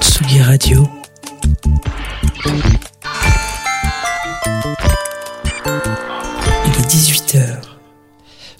Tsugi Radio.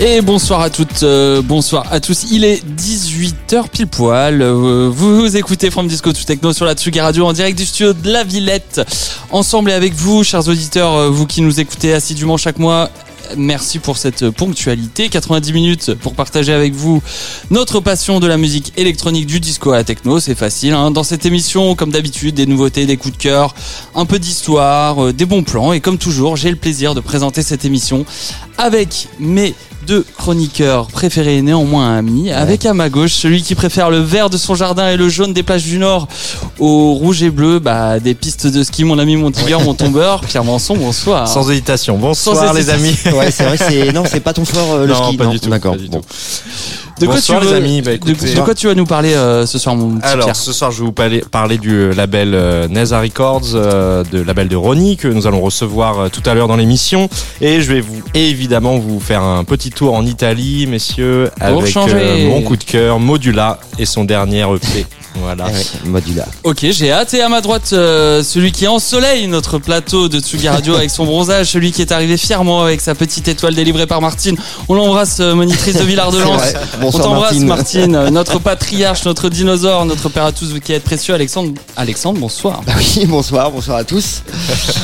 Et bonsoir à toutes, euh, bonsoir à tous. Il est 18h pile poil. Euh, vous écoutez From Disco to Techno sur la Tsugi Radio en direct du studio de la Villette. Ensemble et avec vous, chers auditeurs, euh, vous qui nous écoutez assidûment chaque mois. Merci pour cette ponctualité. 90 minutes pour partager avec vous notre passion de la musique électronique du disco à la techno. C'est facile. hein. Dans cette émission, comme d'habitude, des nouveautés, des coups de cœur, un peu d'histoire, des bons plans. Et comme toujours, j'ai le plaisir de présenter cette émission avec mes deux chroniqueurs préférés néanmoins amis. Avec à ma gauche, celui qui préfère le vert de son jardin et le jaune des plages du Nord au rouge et bleu bah, des pistes de ski, mon ami, mon tigre, mon tombeur. Pierre Manson, bonsoir. Sans hésitation. Bonsoir Sans les amis. Ouais, c'est vrai, c'est non, c'est pas ton fort euh, le non, ski, pas non. du tout. D'accord. pas du Bon. tout. De quoi, Bonsoir, tu veux, les amis. Bah, de, écoutez. de quoi tu vas nous parler euh, ce soir, mon petit Alors, Pierre ce soir, je vais vous parler, parler du label euh, Neza Records, euh, de label de Ronnie, que nous allons recevoir euh, tout à l'heure dans l'émission. Et je vais vous, évidemment, vous faire un petit tour en Italie, messieurs, Pour avec euh, mon coup de cœur, Modula, et son dernier EP. Voilà. Eh ouais, modula. Ok, j'ai hâte. Et à ma droite, euh, celui qui ensoleille notre plateau de Tsugi Radio avec son bronzage, celui qui est arrivé fièrement avec sa petite étoile délivrée par Martine. On l'embrasse, euh, monitrice de Villard de vrai. On t'embrasse, Martine. Martine. Notre patriarche, notre dinosaure, notre père à tous qui est précieux, Alexandre. Alexandre, bonsoir. Bah oui, bonsoir, bonsoir à tous.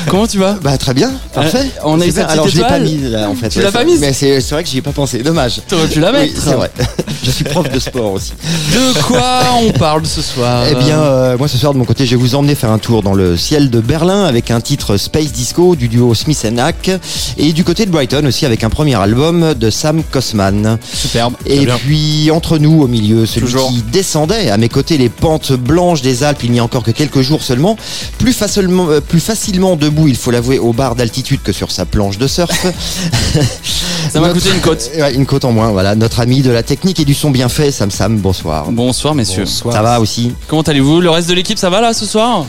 Comment tu vas? Bah très bien, parfait. Euh, on a eu petite Alors je l'ai pas mise là en fait. Tu l'as pas mise? Mais c'est vrai que j'y ai pas pensé. Dommage. T'aurais pu la Oui, mettre. c'est vrai. je suis prof de sport aussi. De quoi on parle ce soir Eh bien, euh, moi ce soir de mon côté, je vais vous emmener faire un tour dans le ciel de Berlin avec un titre Space Disco du duo Smith Hack et du côté de Brighton aussi avec un premier album de Sam Kosman. superbe. Et puis entre nous au milieu, celui Toujours. qui descendait à mes côtés les pentes blanches des Alpes il n'y a encore que quelques jours seulement, plus facilement, euh, plus facilement debout, il faut l'avouer, au bar d'altitude que sur sa planche de surf. Ça m'a Notre- coûté une côte. Ouais, une côte en moins, voilà. Notre ami de la technique et du son bien fait, Sam Sam, bonsoir. Bonsoir, messieurs. Bonsoir. Ça va aussi Comment allez-vous Le reste de l'équipe, ça va là ce soir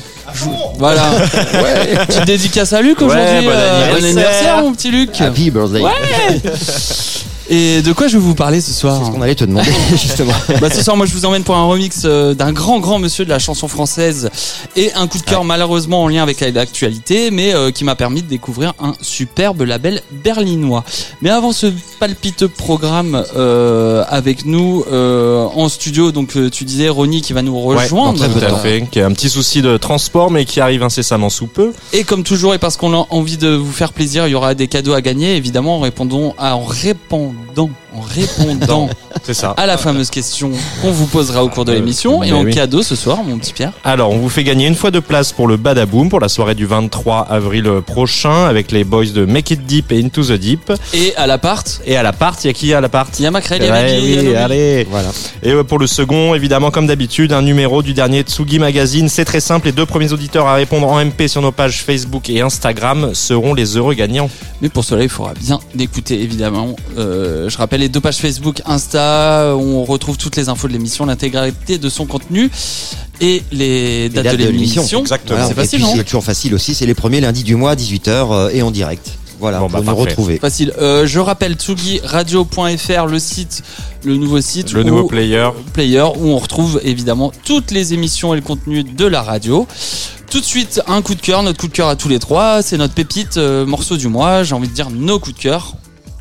Voilà. Petite dédicace à Luc aujourd'hui. Ouais, bon anniversaire. anniversaire, mon petit Luc. Happy birthday. Ouais. Et de quoi je vais vous parler ce soir C'est ce qu'on allait te demander justement. bah, Ce soir, moi, je vous emmène pour un remix euh, d'un grand, grand monsieur de la chanson française et un coup de cœur malheureusement en lien avec l'actualité, mais euh, qui m'a permis de découvrir un superbe label berlinois. Mais avant ce palpiteux programme euh, avec nous euh, en studio, donc tu disais Ronnie qui va nous Ouais, rejoindre. très peu tout à fait. Qui a un petit souci de transport, mais qui arrive incessamment sous peu. Et comme toujours, et parce qu'on a envie de vous faire plaisir, il y aura des cadeaux à gagner, évidemment, en répondant, à- en répondant, dans en répondant C'est ça. à la fameuse question qu'on vous posera au cours de Euh, l'émission. Et en oui. cadeau ce soir, mon petit Pierre. Alors, on vous fait gagner une fois de place pour le Badaboom pour la soirée du 23 avril prochain avec les boys de Make It Deep et Into the Deep. Et à l'appart, Et à l'appart, il y a qui à l'appart il y a Macrel, il y a Maggie, oui, allez. Voilà. Et euh, pour le second, évidemment, comme d'habitude, un numéro du dernier Tsugi Magazine. C'est très simple. Les deux premiers auditeurs à répondre en MP sur nos pages Facebook et Instagram seront les heureux gagnants. Mais pour cela, il faudra bien d'écouter, évidemment. Euh, je rappelle les deux pages Facebook, Insta, où on retrouve toutes les infos de l'émission, l'intégralité de son contenu et les dates, dates de de l'émission. Exactement. Voilà. C'est facile, puis, non C'est toujours facile aussi. C'est les premiers lundis du mois, 18h euh, et en direct. Voilà, Bon, pour bah, nous retrouver. Facile. Euh, je rappelle tsugiradio.fr, le site, le nouveau site. Le où- nouveau player. player où on retrouve évidemment toutes les émissions et le contenu de la radio. Tout de suite, un coup de cœur, notre coup de cœur à tous les trois, c'est notre pépite euh, morceau du mois, j'ai envie de dire nos coups de cœur.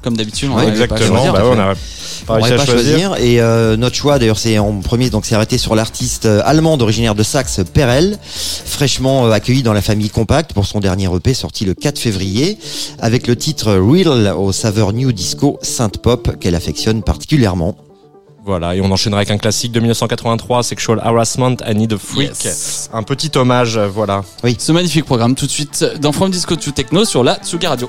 Comme d'habitude, on Ouais, pas à Exactement. choisir. Bah, ouais, on a On pas réussi n'aurait à pas choisir. choisir. Et euh, notre choix, d'ailleurs, c'est en premier, donc c'est arrêté sur l'artiste euh, allemande originaire de Saxe, Perel, fraîchement euh, accueilli dans la famille Compact pour son dernier EP sorti le 4 février, avec le titre Real au saveur New Disco Synth Pop qu'elle affectionne particulièrement. Voilà, et on enchaînera avec un classique de 1983, Sexual Harassment, I Need a Freak. Yes. Un petit hommage, euh, voilà. Ce magnifique programme tout de suite dans From Disco to Techno sur la Tsuga Radio.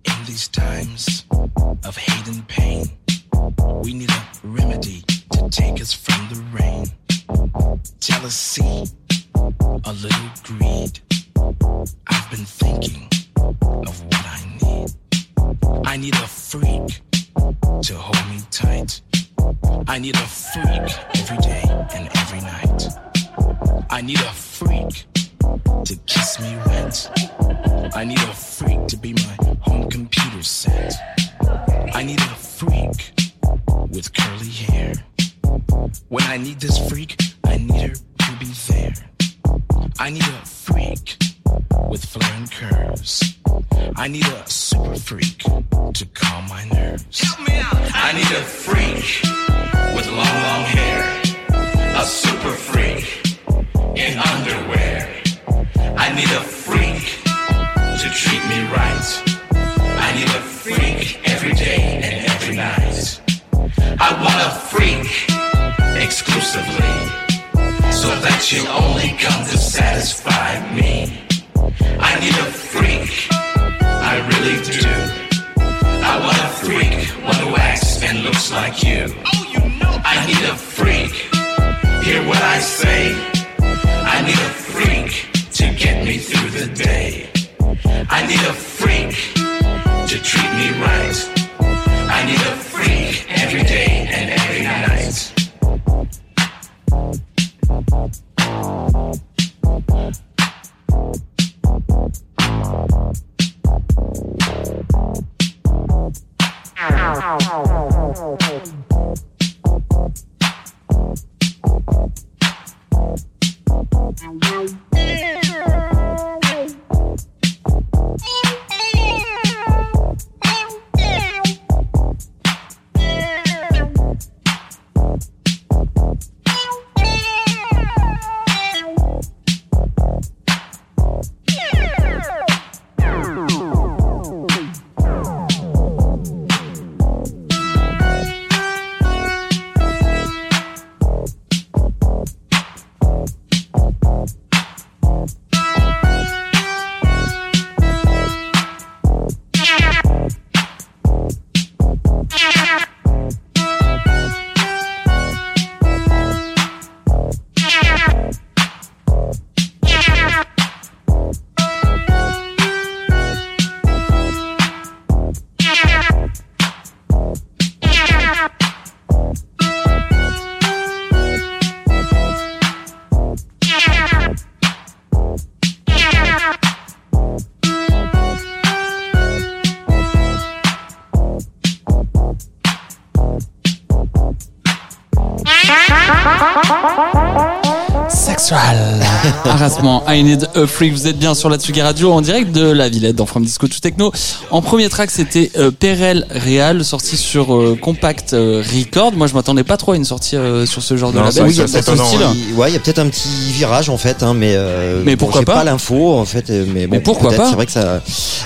I need a Yeah. Harassment. I need a freak. Vous êtes bien sur la Tsugi Radio en direct de la Villette dans From Disco to Techno. En premier track, c'était euh, Perel Real, sorti sur euh, Compact euh, Record. Moi, je m'attendais pas trop à une sortie euh, sur ce genre de label. Oui, il y a peut-être un étonnant, petit- ouais, il y a peut-être un petit virage en fait, hein, mais euh, Mais bon, pourquoi pas pas l'info en fait, mais, bon, Mais pourquoi pas C'est vrai que ça.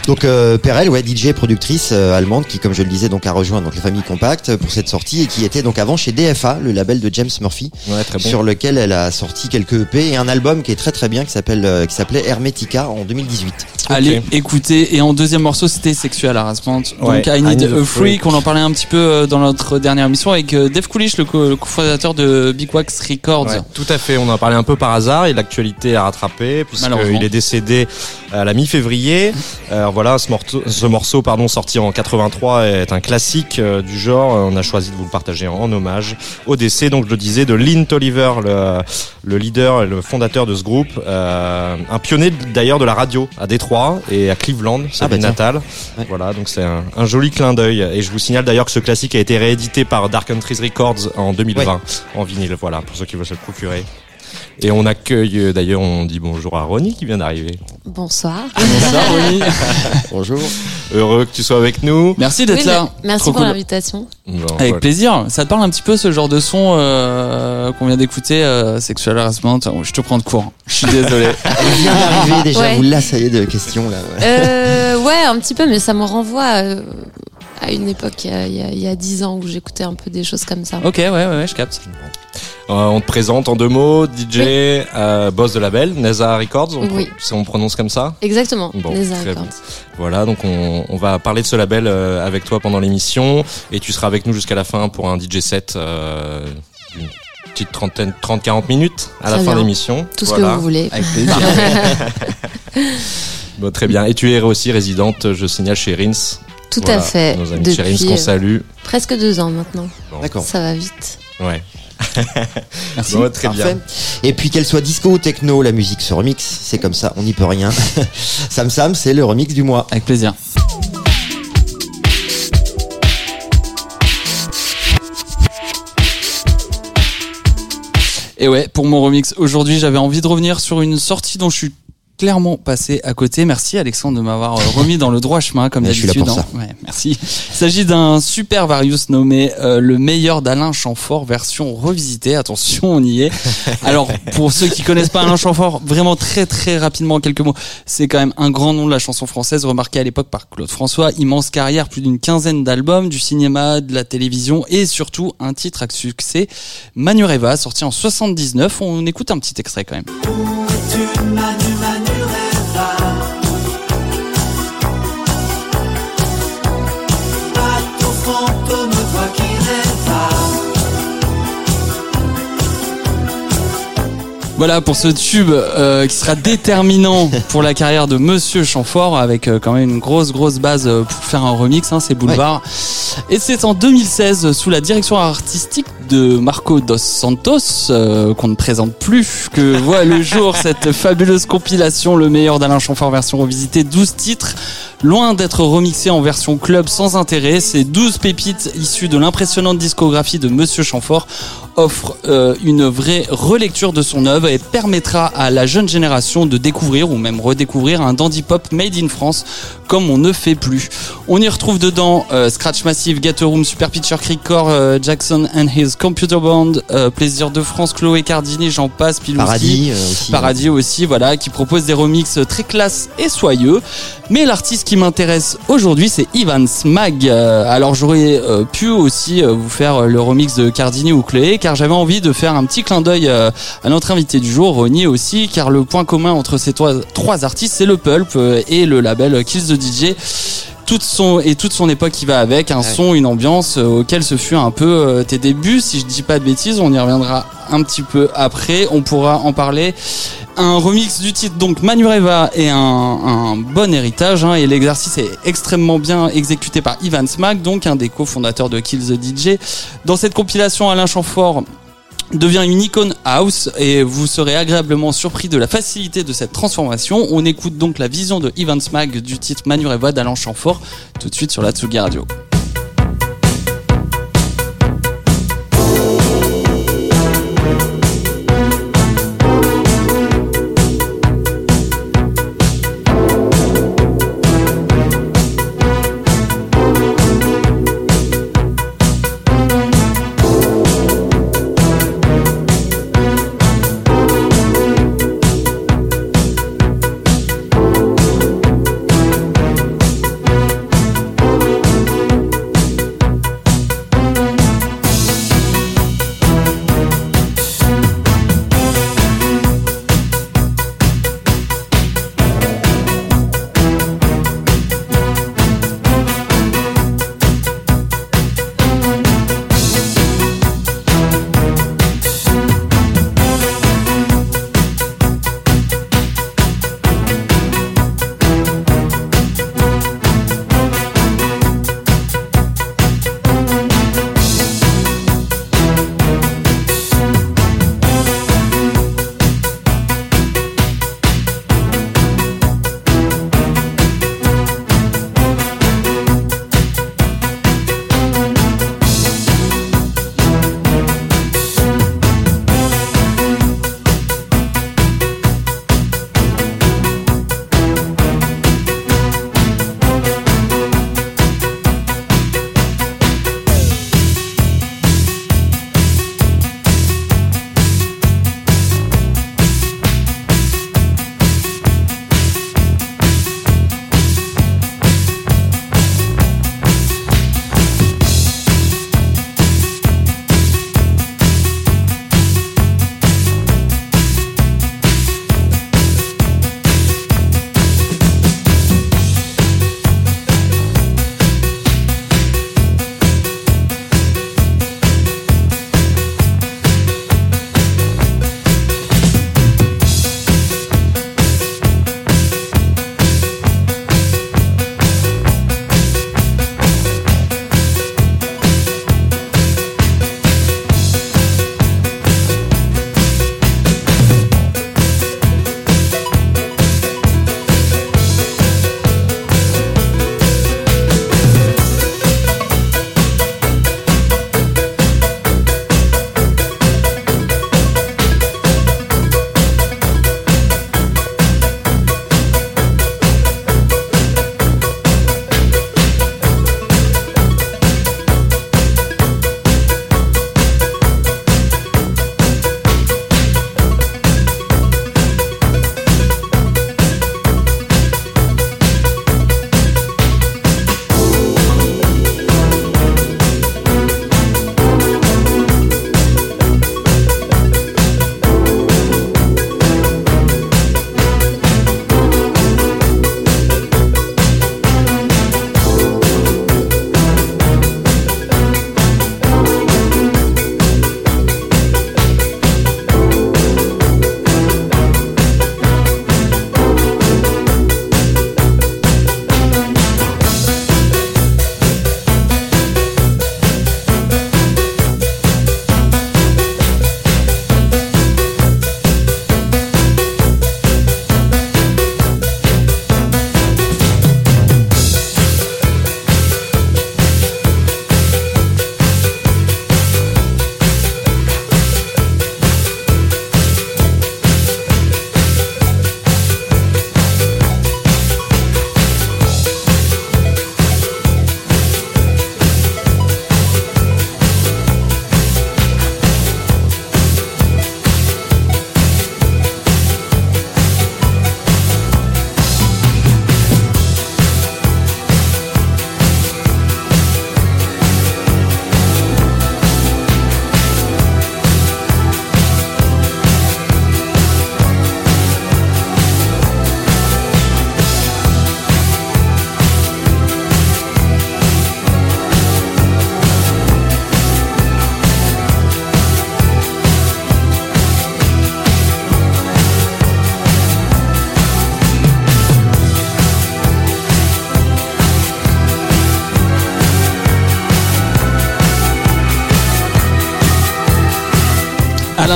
Donc euh, Perel, ouais, DJ productrice euh, allemande qui, comme je le disais, donc a rejoint donc la famille Compact pour cette sortie et qui était donc avant chez DFA, le label de James Murphy, Ouais, très bon. sur lequel elle a sorti quelques EP et un album qui est très très bien qui s'appelle euh, qui s'appelait Hermetica en 2018. Allez écoutez. Et en deuxième morceau, c'était Sexual Harassment. Ouais, Donc I Need a Freak. On en parlait un petit peu euh, dans notre dernière émission avec euh, Dave Coolish, le, co- cofondateur de Big Wax Records. Ouais, tout à fait, on en parlait un peu par hasard et l'actualité a rattrapé puisqu'il est décédé à la mi-février. Alors voilà, ce morceau, ce morceau pardon, sorti en 83 est un classique euh, du genre. On a choisi de vous le partager en, hommage au décès, donc je le disais, de Lynn Tolliver, le, le leader et le fondateur de ce groupe, euh, un pionnier d'ailleurs de la radio à Détroit et à Cleveland, sa Ah bah ville natale. Ouais. Voilà, donc c'est un, un joli clin d'œil. Et je vous signale d'ailleurs que ce classique a été réédité par Dark Countries Records en 2020 en vinyle. Voilà, pour ceux qui veulent se le procurer. Et on accueille, euh, d'ailleurs, on dit bonjour à Ronnie qui vient d'arriver. Bonsoir. Bonsoir, Ronnie. Bonjour. Heureux que tu sois avec nous. Merci d'être Oui, là. Merci Trop pour cool. l'invitation. Bon, Avec voilà. plaisir. Ça te parle un petit peu ce genre de son euh, qu'on vient d'écouter, euh, Sexual Harassment Je te prends de court. Je suis désolé. Elle vient d'arriver déjà, Ouais. vous l'assaillez de questions là. ouais. Euh, ouais, un petit peu, mais ça me renvoie euh, à une époque, il y a- il y a il y a dix ans, où j'écoutais un peu des choses comme ça. ok, ouais, ouais, ouais, je capte. Euh, on te présente en deux mots, DJ, euh, boss de label, Neza Records. On, Oui. on prononce comme ça. Exactement. Bon, Records. bien. Voilà, donc on, on va parler de ce label euh, avec toi pendant l'émission et tu seras avec nous jusqu'à la fin pour un DJ set euh, d'une petite trentaine, 30-40 minutes à la fin de l'émission. Tout ce que vous voulez. Avec plaisir. Bon, très bien. Et tu es aussi résidente, je signale, chez Rins. Tout Voilà, à fait. Nos amis Depuis qu'on euh, salue. presque deux ans maintenant. D'accord. Ça va vite. Ouais. Merci. Bon, très Parfait. bien. Et puis qu'elle soit disco ou techno, la musique se remix, c'est comme ça, on n'y peut rien. Sam Sam, c'est le remix du mois. Avec plaisir. Et ouais, pour mon remix aujourd'hui, j'avais envie de revenir sur une sortie dont je suis clairement passé à côté. Merci Alexandre de m'avoir euh, remis dans le droit chemin comme d'habitude. hein. Ouais, merci. Il s'agit d'un super Varius nommé euh, le meilleur d'Alain Chamfort version revisitée. Attention, on y est. Alors pour ceux qui connaissent pas Alain Chamfort, vraiment très très rapidement en quelques mots, c'est quand même un grand nom de la chanson française, remarqué à l'époque par Claude François. Immense carrière, plus d'une quinzaine d'albums, du cinéma, de la télévision et surtout un titre à succès, Manureva, sorti en 79. On écoute un petit extrait quand même. Voilà pour ce tube euh, qui sera déterminant pour la carrière de Monsieur Chamfort avec euh, quand même une grosse grosse base euh, pour faire un remix, hein, c'est Boulevard. Et c'est en 2016 sous la direction artistique de Marco dos Santos euh, qu'on ne présente plus que voit le jour cette fabuleuse compilation Le meilleur d'Alain Chamfort version revisitée 12 titres loin d'être remixé en version club sans intérêt ces 12 pépites issues de l'impressionnante discographie de Monsieur Chamfort offre euh, une vraie relecture de son œuvre et permettra à la jeune génération de découvrir ou même redécouvrir un dandy pop made in France comme on ne fait plus. On y retrouve dedans euh, Scratch Massive, Gator Room, Super Picture Creek Core, euh, Jackson and His Computer Band, euh, Plaisir de France, Chloé Cardini, j'en passe, Pilouski. Paradis euh, aussi. Paradis aussi, voilà, qui propose des remixes très classe et soyeux. Mais l'artiste qui m'intéresse aujourd'hui, c'est Ivan Smag. Alors j'aurais pu aussi vous faire le remix de Cardini ou Clé, car j'avais envie de faire un petit clin d'œil euh, à notre invité du jour, Ronnie aussi, car le point commun entre ces trois, artistes, c'est le pulp euh, et le label Kills the DJ toute son et toute son époque qui va avec un son une ambiance euh, auquel ce fut un peu euh, tes débuts si je dis pas de bêtises on y reviendra un petit peu après on pourra en parler. Un remix du titre donc Manureva est un, un bon héritage hein, et l'exercice est extrêmement bien exécuté par Ivan Smack donc un des cofondateurs de Kill the DJ dans cette compilation Alain Chamfort devient une icône house et vous serez agréablement surpris de la facilité de cette transformation. On écoute donc la vision de Ivan Smag du titre Manureva d'Alain Chamfort tout de suite sur la Tsugi Radio.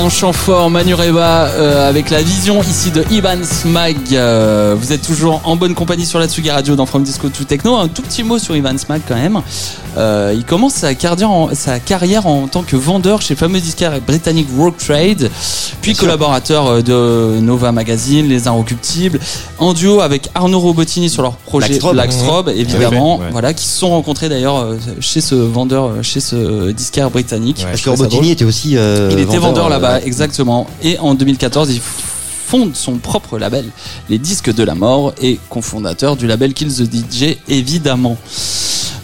Alain Chamfort, Manureva euh, avec la vision ici de Ivan Smag. Euh, vous êtes toujours en bonne compagnie sur la Tsugi Radio dans From Disco to Techno. Un tout petit mot sur Ivan Smag quand même. Euh, il commence sa carrière, en, sa carrière en tant que vendeur chez le fameux disquaire britannique Work Trade, puis collaborateur euh, de Nova Magazine, Les Inrecuptibles, en duo avec Arnaud Robotini sur leur projet Blackstrobe. Blackstrobe, évidemment, Ouais. voilà, qui se sont rencontrés d'ailleurs euh, chez ce vendeur, chez ce disquaire britannique. Ouais. Parce que. Robotini était aussi. euh, Il était vendeur là-bas, ouais. exactement. Et en 2014, il fonde son propre label, les Disques de la Mort, et cofondateur du label Kill the DJ, évidemment.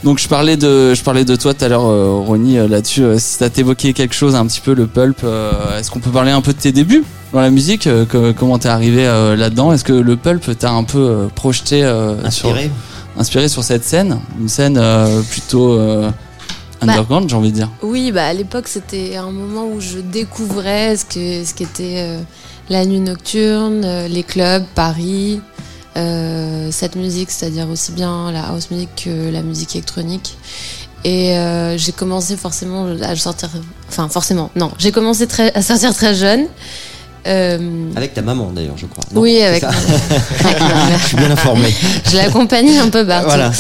Donc je parlais de, je parlais de toi tout à l'heure, euh, Ronnie, euh, là-dessus. euh, si t'as évoqué quelque chose, un petit peu le pulp, euh, est-ce qu'on peut parler un peu de tes débuts dans la musique euh, que- Comment t'es arrivé euh, là-dedans? Est-ce que le pulp t'a un peu euh, projeté, euh, Inspiré. sur, inspiré sur cette scène? Une scène euh, plutôt euh, Bah, underground, j'ai envie de dire. Oui, bah à l'époque c'était un moment où je découvrais ce que ce qu'était euh, la nuit nocturne, euh, les clubs, Paris, euh, cette musique, c'est-à-dire aussi bien la house music que la musique électronique. Et euh, j'ai commencé forcément à sortir, enfin forcément, non, j'ai commencé très, à sortir très jeune. Euh, Avec ta maman d'ailleurs, je crois. Non, oui, avec, ma-. Je suis bien informé. Je l'accompagnais un peu partout. voilà.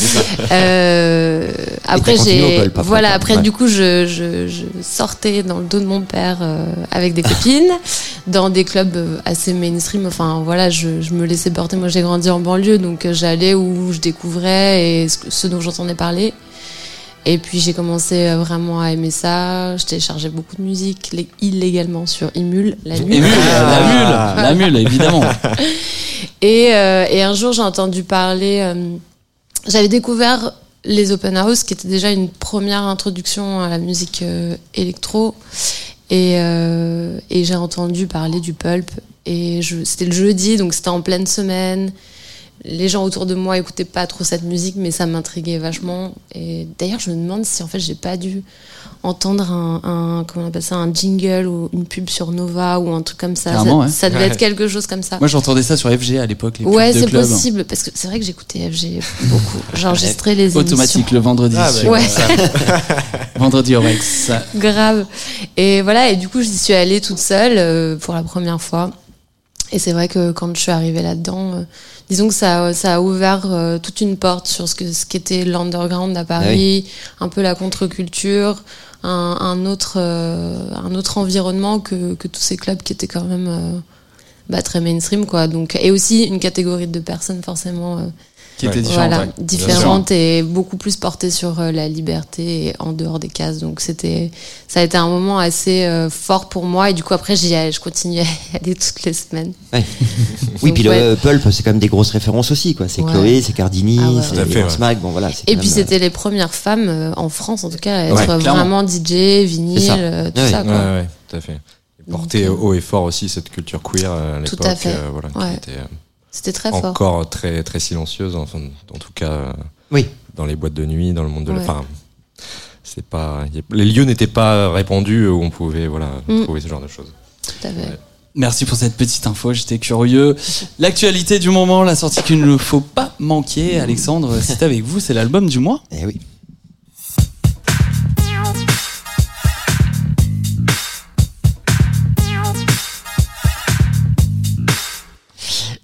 Euh, après j'ai voilà après Ouais. du coup je, je, je sortais dans le dos de mon père euh, avec des copines dans des clubs assez mainstream enfin voilà je, je me laissais porter moi j'ai grandi en banlieue donc j'allais où je découvrais et ce, ce dont j'entendais parler et puis j'ai commencé euh, vraiment à aimer ça je téléchargeais beaucoup de musique lé- illégalement sur Imul la Émule, Ah. la mule, la mule, évidemment. et, euh, et un jour, j'ai entendu parler. euh, J'avais découvert les open house, qui était déjà une première introduction à la musique euh, électro. Et, et j'ai entendu parler du pulp. Et c'était le jeudi, donc c'était en pleine semaine. Les gens autour de moi écoutaient pas trop cette musique, mais ça m'intriguait vachement. Et d'ailleurs, je me demande si en fait j'ai pas dû entendre un, un comment on appelle ça, un jingle ou une pub sur Nova ou un truc comme ça. Clairement, ça, ouais. ça devait Ouais. être quelque chose comme ça. Moi, j'entendais ça sur FG à l'époque, les Ouais, c'est possible, parce que c'est vrai que j'écoutais FG beaucoup. J'enregistrais les émissions. Automatique le vendredi. Ah, sur- Ouais. vendredi au Rex. Grave. Et voilà, et du coup, j'y suis allée toute seule euh, pour la première fois. Et c'est vrai que quand je suis arrivée là-dedans, euh, disons que ça, ça a ouvert euh, toute une porte sur ce que ce qu'était l'underground à Paris, un peu la contre-culture, un, un autre euh, un autre environnement que, que tous ces clubs qui étaient quand même bah, très mainstream quoi. Donc et aussi une catégorie de personnes forcément Qui était Ouais. différent. voilà, ouais. différente et beaucoup plus portée sur euh, la liberté et en dehors des cases. Donc c'était, ça a été un moment assez euh, fort pour moi et du coup après j'y allais, je continuais à y aller toutes les semaines. Ouais. Oui, puis ouais. le Pulp, c'est quand même des grosses références aussi, quoi. C'est Ouais. Chloé, c'est Cardini, Ah ouais, c'est Tout à fait, ouais. Smack, bon voilà. c'est Et puis même, c'était les premières femmes euh, en France en tout cas à être vraiment DJ, vinyle, ça. euh, tout Ouais. ça quoi. ouais, tout à fait. Et porter euh, haut et fort aussi cette culture queer euh, à Tout l'époque, à fait. euh, voilà, Ouais. qui était euh, C'était très fort. encore très très silencieuse, enfin, en tout cas euh, Oui. dans les boîtes de nuit, dans le monde de la. Enfin, c'est pas, les lieux n'étaient pas répandus où on pouvait voilà Mm. trouver ce genre de choses. Tout à fait. Merci pour cette petite info, j'étais curieux. L'actualité du moment, la sortie qu'il ne faut pas manquer. Alexandre, c'est avec vous, c'est l'album du mois. Eh oui.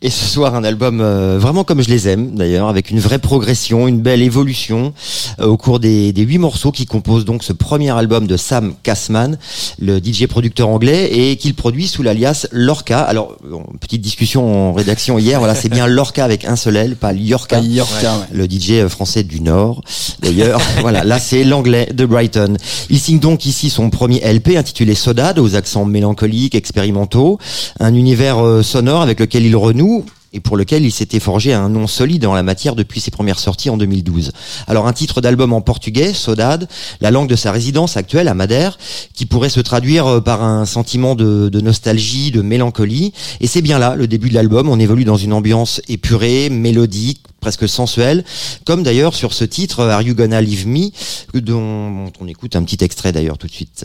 Et ce soir, un album euh, vraiment comme je les aime, d'ailleurs, avec une vraie progression, une belle évolution euh, au cours des, des huit morceaux qui composent donc ce premier album de Sam Kassman, le DJ producteur anglais, et qu'il produit sous l'alias Lorca. Alors, bon, petite discussion en rédaction hier, voilà, c'est bien Lorca avec un seul L, pas Yorka, ouais. le DJ français du Nord. D'ailleurs, voilà, là c'est l'anglais de Brighton. Il signe donc ici son premier LP intitulé Sodade, aux accents mélancoliques, expérimentaux, un univers euh, sonore avec lequel il renoue et pour lequel il s'était forgé un nom solide en la matière depuis ses premières sorties en 2012. Alors un titre d'album en portugais, Sodade, la langue de sa résidence actuelle à Madère, qui pourrait se traduire euh, par un sentiment de, de nostalgie, de mélancolie. Et c'est bien là le début de l'album. On évolue dans une ambiance épurée, mélodique, presque sensuelle, comme d'ailleurs sur ce titre Are You Gonna Leave Me, dont on écoute un petit extrait d'ailleurs tout de suite.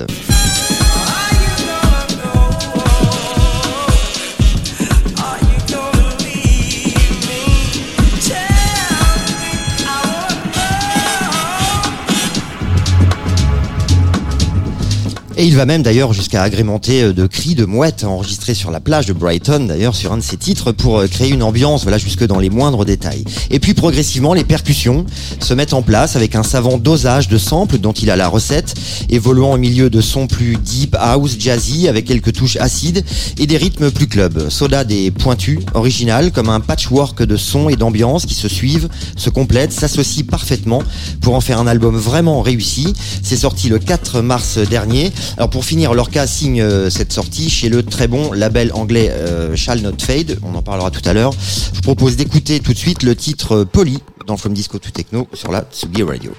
Et il va même d'ailleurs jusqu'à agrémenter euh, de cris de mouettes enregistrés sur la plage de Brighton, d'ailleurs sur un de ses titres, pour euh, créer une ambiance, voilà, jusque dans les moindres détails. Et puis progressivement, les percussions se mettent en place avec un savant dosage de samples dont il a la recette, évoluant au milieu de sons plus deep house, jazzy, avec quelques touches acides et des rythmes plus club. Soda des pointus, original, comme un patchwork de sons et d'ambiance qui se suivent, se complètent, s'associent parfaitement pour en faire un album vraiment réussi. C'est sorti le 4 mars dernier. Alors pour finir, Lorca signe euh, cette sortie chez le très bon label anglais euh, Shall Not Fade. On en parlera tout à l'heure. Je vous propose d'écouter tout de suite le titre euh, Poly dans From Disco to Techno sur la Tsugi Radio.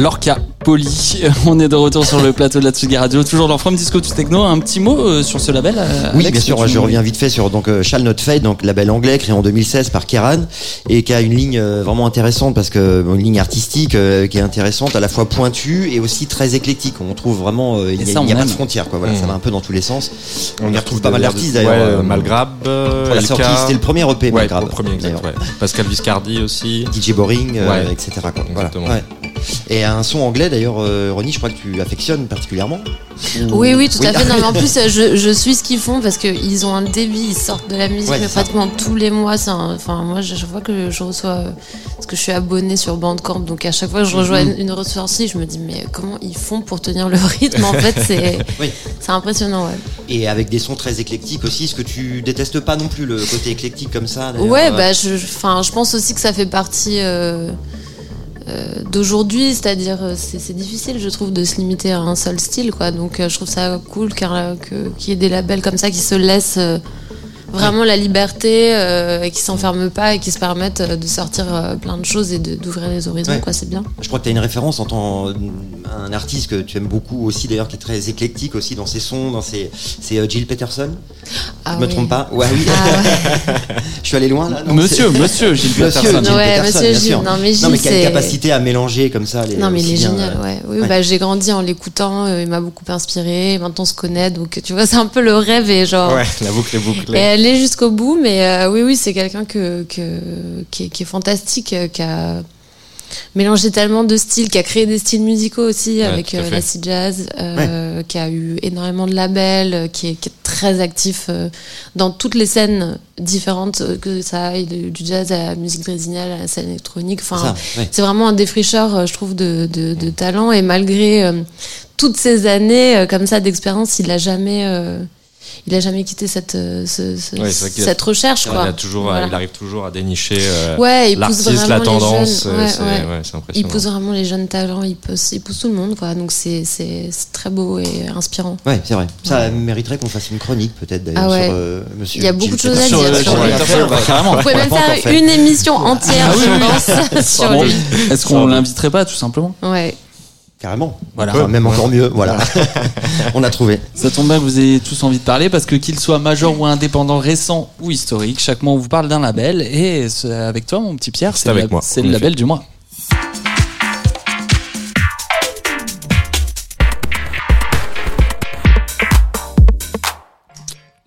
Lorca Poli. On est de retour sur le plateau de la Tsugi Radio, toujours dans From Disco to Techno. Un petit mot euh, sur ce label euh, Oui, Alex, bien sûr. tu- Je reviens vite fait sur donc euh, Shall Not Fade, donc label anglais créé en 2016 par Keran et qui a une ligne euh, vraiment intéressante parce que bon, une ligne artistique euh, qui est intéressante, à la fois pointue et aussi très éclectique. On trouve vraiment, il n'y a, y a pas de frontières, quoi. Voilà, Mhm. ça va un peu dans tous les sens. On y retrouve pas mal d'artistes d'ailleurs. Ouais, euh, Malgrab, Pour la sortie, c'était le premier EP, Ouais, Malgrab, le premier exact. d'ailleurs. Ouais. Pascal Viscardi aussi. DJ Boring, euh, Ouais. etc. Quoi. Voilà. Et un son anglais d'ailleurs, euh, Ronnie, je crois que tu affectionnes particulièrement. Oui, oui, tout à fait. Non, mais en plus, euh, je, je suis ce qu'ils font parce qu'ils ont un débit, ils sortent de la musique Ouais, mais c'est ça. pratiquement tous les mois. un- Enfin, moi, je, vois que je reçois. euh, Parce que je suis abonnée sur Bandcamp, donc à chaque fois que je rejoins Mhm. une, une ressourcie, je me dis, mais comment ils font pour tenir le rythme En fait, c'est Oui. impressionnant, ouais. Et avec des sons très éclectiques aussi, ce que tu détestes pas non plus, le côté éclectique comme ça. Ouais, bah, je, je pense aussi que ça fait partie euh, d'aujourd'hui, c'est-à-dire euh, c'est difficile, je trouve, de se limiter à un seul style, quoi. Donc, euh, je trouve ça cool euh, qu'il y ait des labels comme ça qui se laissent euh, vraiment la liberté euh, et qui s'enferment pas et qui se permettent euh, de sortir euh, plein de choses et d'ouvrir les horizons, Ouais. quoi. C'est bien. Je crois que tu as une référence en tant un artiste que tu aimes beaucoup aussi d'ailleurs qui est très éclectique aussi dans ses sons, dans ses c'est euh, Jill Peterson. Ah je me trompe pas? Ouais, oui. Ah ouais. je suis allé loin là. non? Monsieur, monsieur Gilles Monsieur Peterson. Jill Ouais, Peterson, Monsieur bien Gilles. sûr. Non, mais non mais quelle capacité à mélanger comme ça les Non mais il est bien, génial, euh, ouais. Oui, ouais. bah j'ai grandi en l'écoutant, euh, il m'a beaucoup inspiré. Maintenant on se connaît, donc tu vois c'est un peu le rêve et genre. Ouais, la boucle est Et bouclée. elle est jusqu'au bout, mais euh, oui, oui, c'est quelqu'un que, que, qui, est, qui est fantastique, qui a mélangé tellement de styles, qui a créé des styles musicaux aussi avec euh, l'acid jazz, euh, qui a eu énormément de labels, euh, qui est, qui est très actif euh, dans toutes les scènes différentes, euh, que ça aille de- du jazz à la musique brésilienne, à la scène électronique. Enfin, ouais. c'est vraiment un défricheur, euh, je trouve, de, de, de talent. Et malgré euh, toutes ces années euh, comme ça d'expérience, il a jamais, euh, il a jamais quitté cette, euh, ce- ce- Ouais, c'est vrai qu'il a- cette recherche, Il, quoi. a toujours, Voilà. il arrive toujours à dénicher euh, Ouais, il pousse l'artiste, la tendance. jeunes. euh, Ouais, c'est ouais. ouais, c'est Il pousse vraiment les jeunes talents, il pousse, il pousse tout le monde, quoi. Donc c'est, c'est, c'est très beau et inspirant. Ouais, c'est vrai. Ça mériterait qu'on fasse une chronique peut-être d'ailleurs Ah ouais. sur euh, monsieur Il y a beaucoup de choses à dire. Vous pouvez même faire une émission entière, Ah je pense, sur lui. Est-ce qu'on l'inviterait pas tout simplement? Ouais. Carrément. Voilà. Enfin, même encore mieux. Voilà. On a trouvé. Ça tombe bien que vous ayez tous envie de parler parce que qu'il soit major ou indépendant, récent ou historique, chaque mois on vous parle d'un label et avec toi mon petit Pierre, C'est le, label du mois.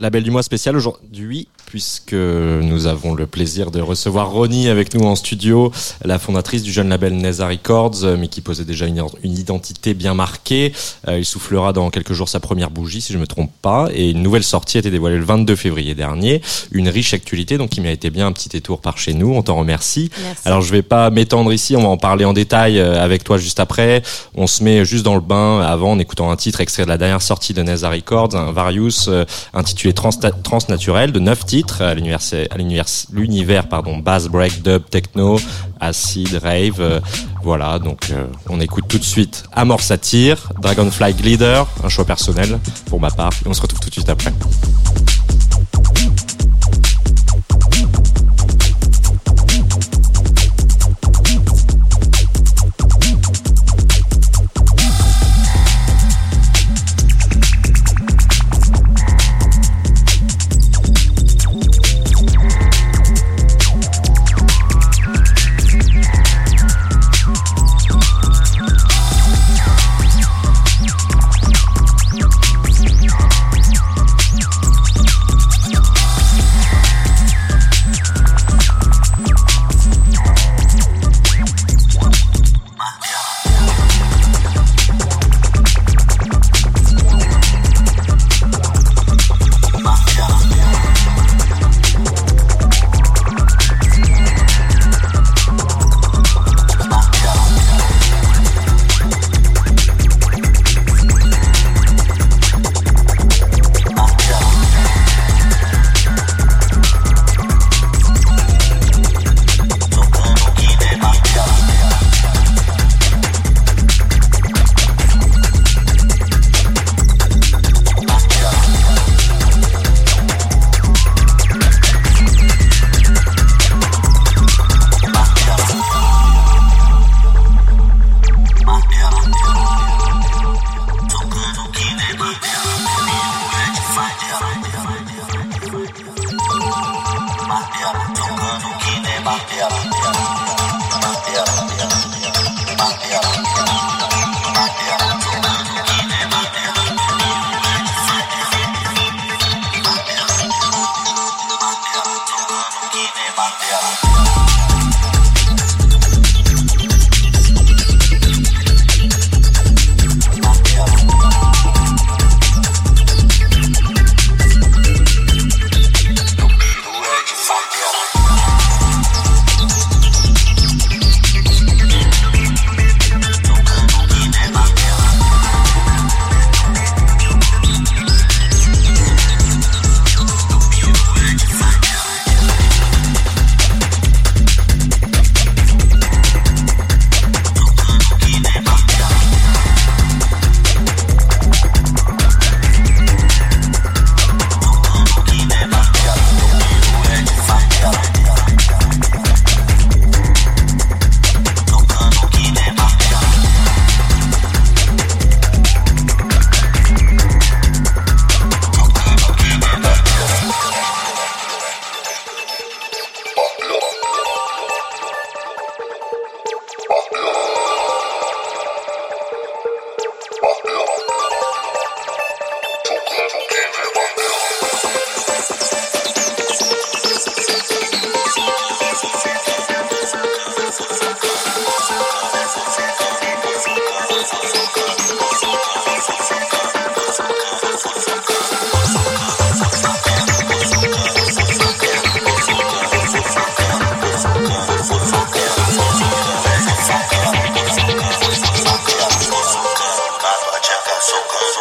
Label du mois spécial aujourd'hui, puisque nous avons le plaisir de recevoir Ronnie avec nous en studio, la fondatrice du jeune label Neza Records, euh, mais qui posait déjà une, une identité bien marquée. Euh, il soufflera dans quelques jours sa première bougie, si je me trompe pas, et une nouvelle sortie a été dévoilée le 22 février dernier. Une riche actualité, donc qui méritait bien un petit détour par chez nous. On t'en remercie. Merci. Alors je vais pas m'étendre ici, on va en parler en détail euh, avec toi juste après. On se met juste dans le bain avant en écoutant un titre extrait de la dernière sortie de Neza Records, un Various euh, intitulé Trans Transnaturel de neuf titres à l'univers à l'univers l'univers pardon bass break dub techno acid rave euh, voilà donc euh, on écoute tout de suite Amor Satire Dragonfly Glider un choix personnel pour ma part et on se retrouve tout de suite après.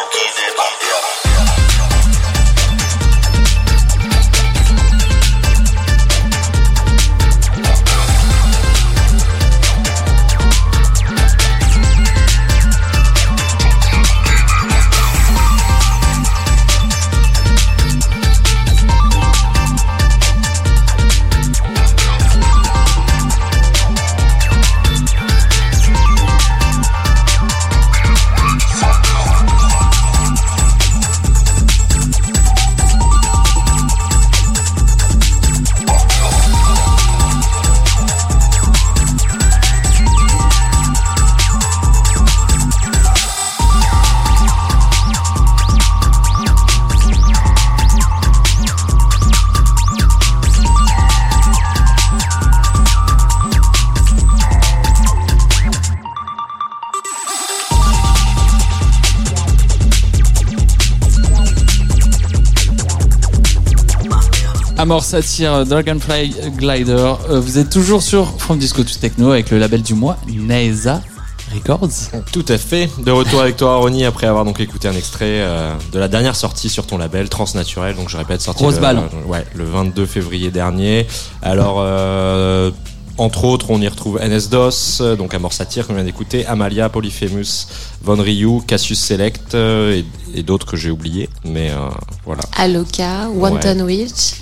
Cookie, Amor Satire, Dragonfly Glider. Euh, vous êtes toujours sur From Disco to Techno avec le label du mois, Neza Records. Tout à fait. De retour avec toi, Ronnie, après avoir donc écouté un extrait euh, de la dernière sortie sur ton label, Transnaturel. Donc je répète, sorti Grosse le, balle. ouais, le 22 février dernier. Alors, euh, entre autres, on y retrouve NS-DOS, euh, donc Amor Satire, qu'on vient d'écouter, Amalia, Polyphemus, Von Ryu, Cassius Select euh, et, et d'autres que j'ai oubliés. Mais euh, voilà. Aloka, Wanton Witch,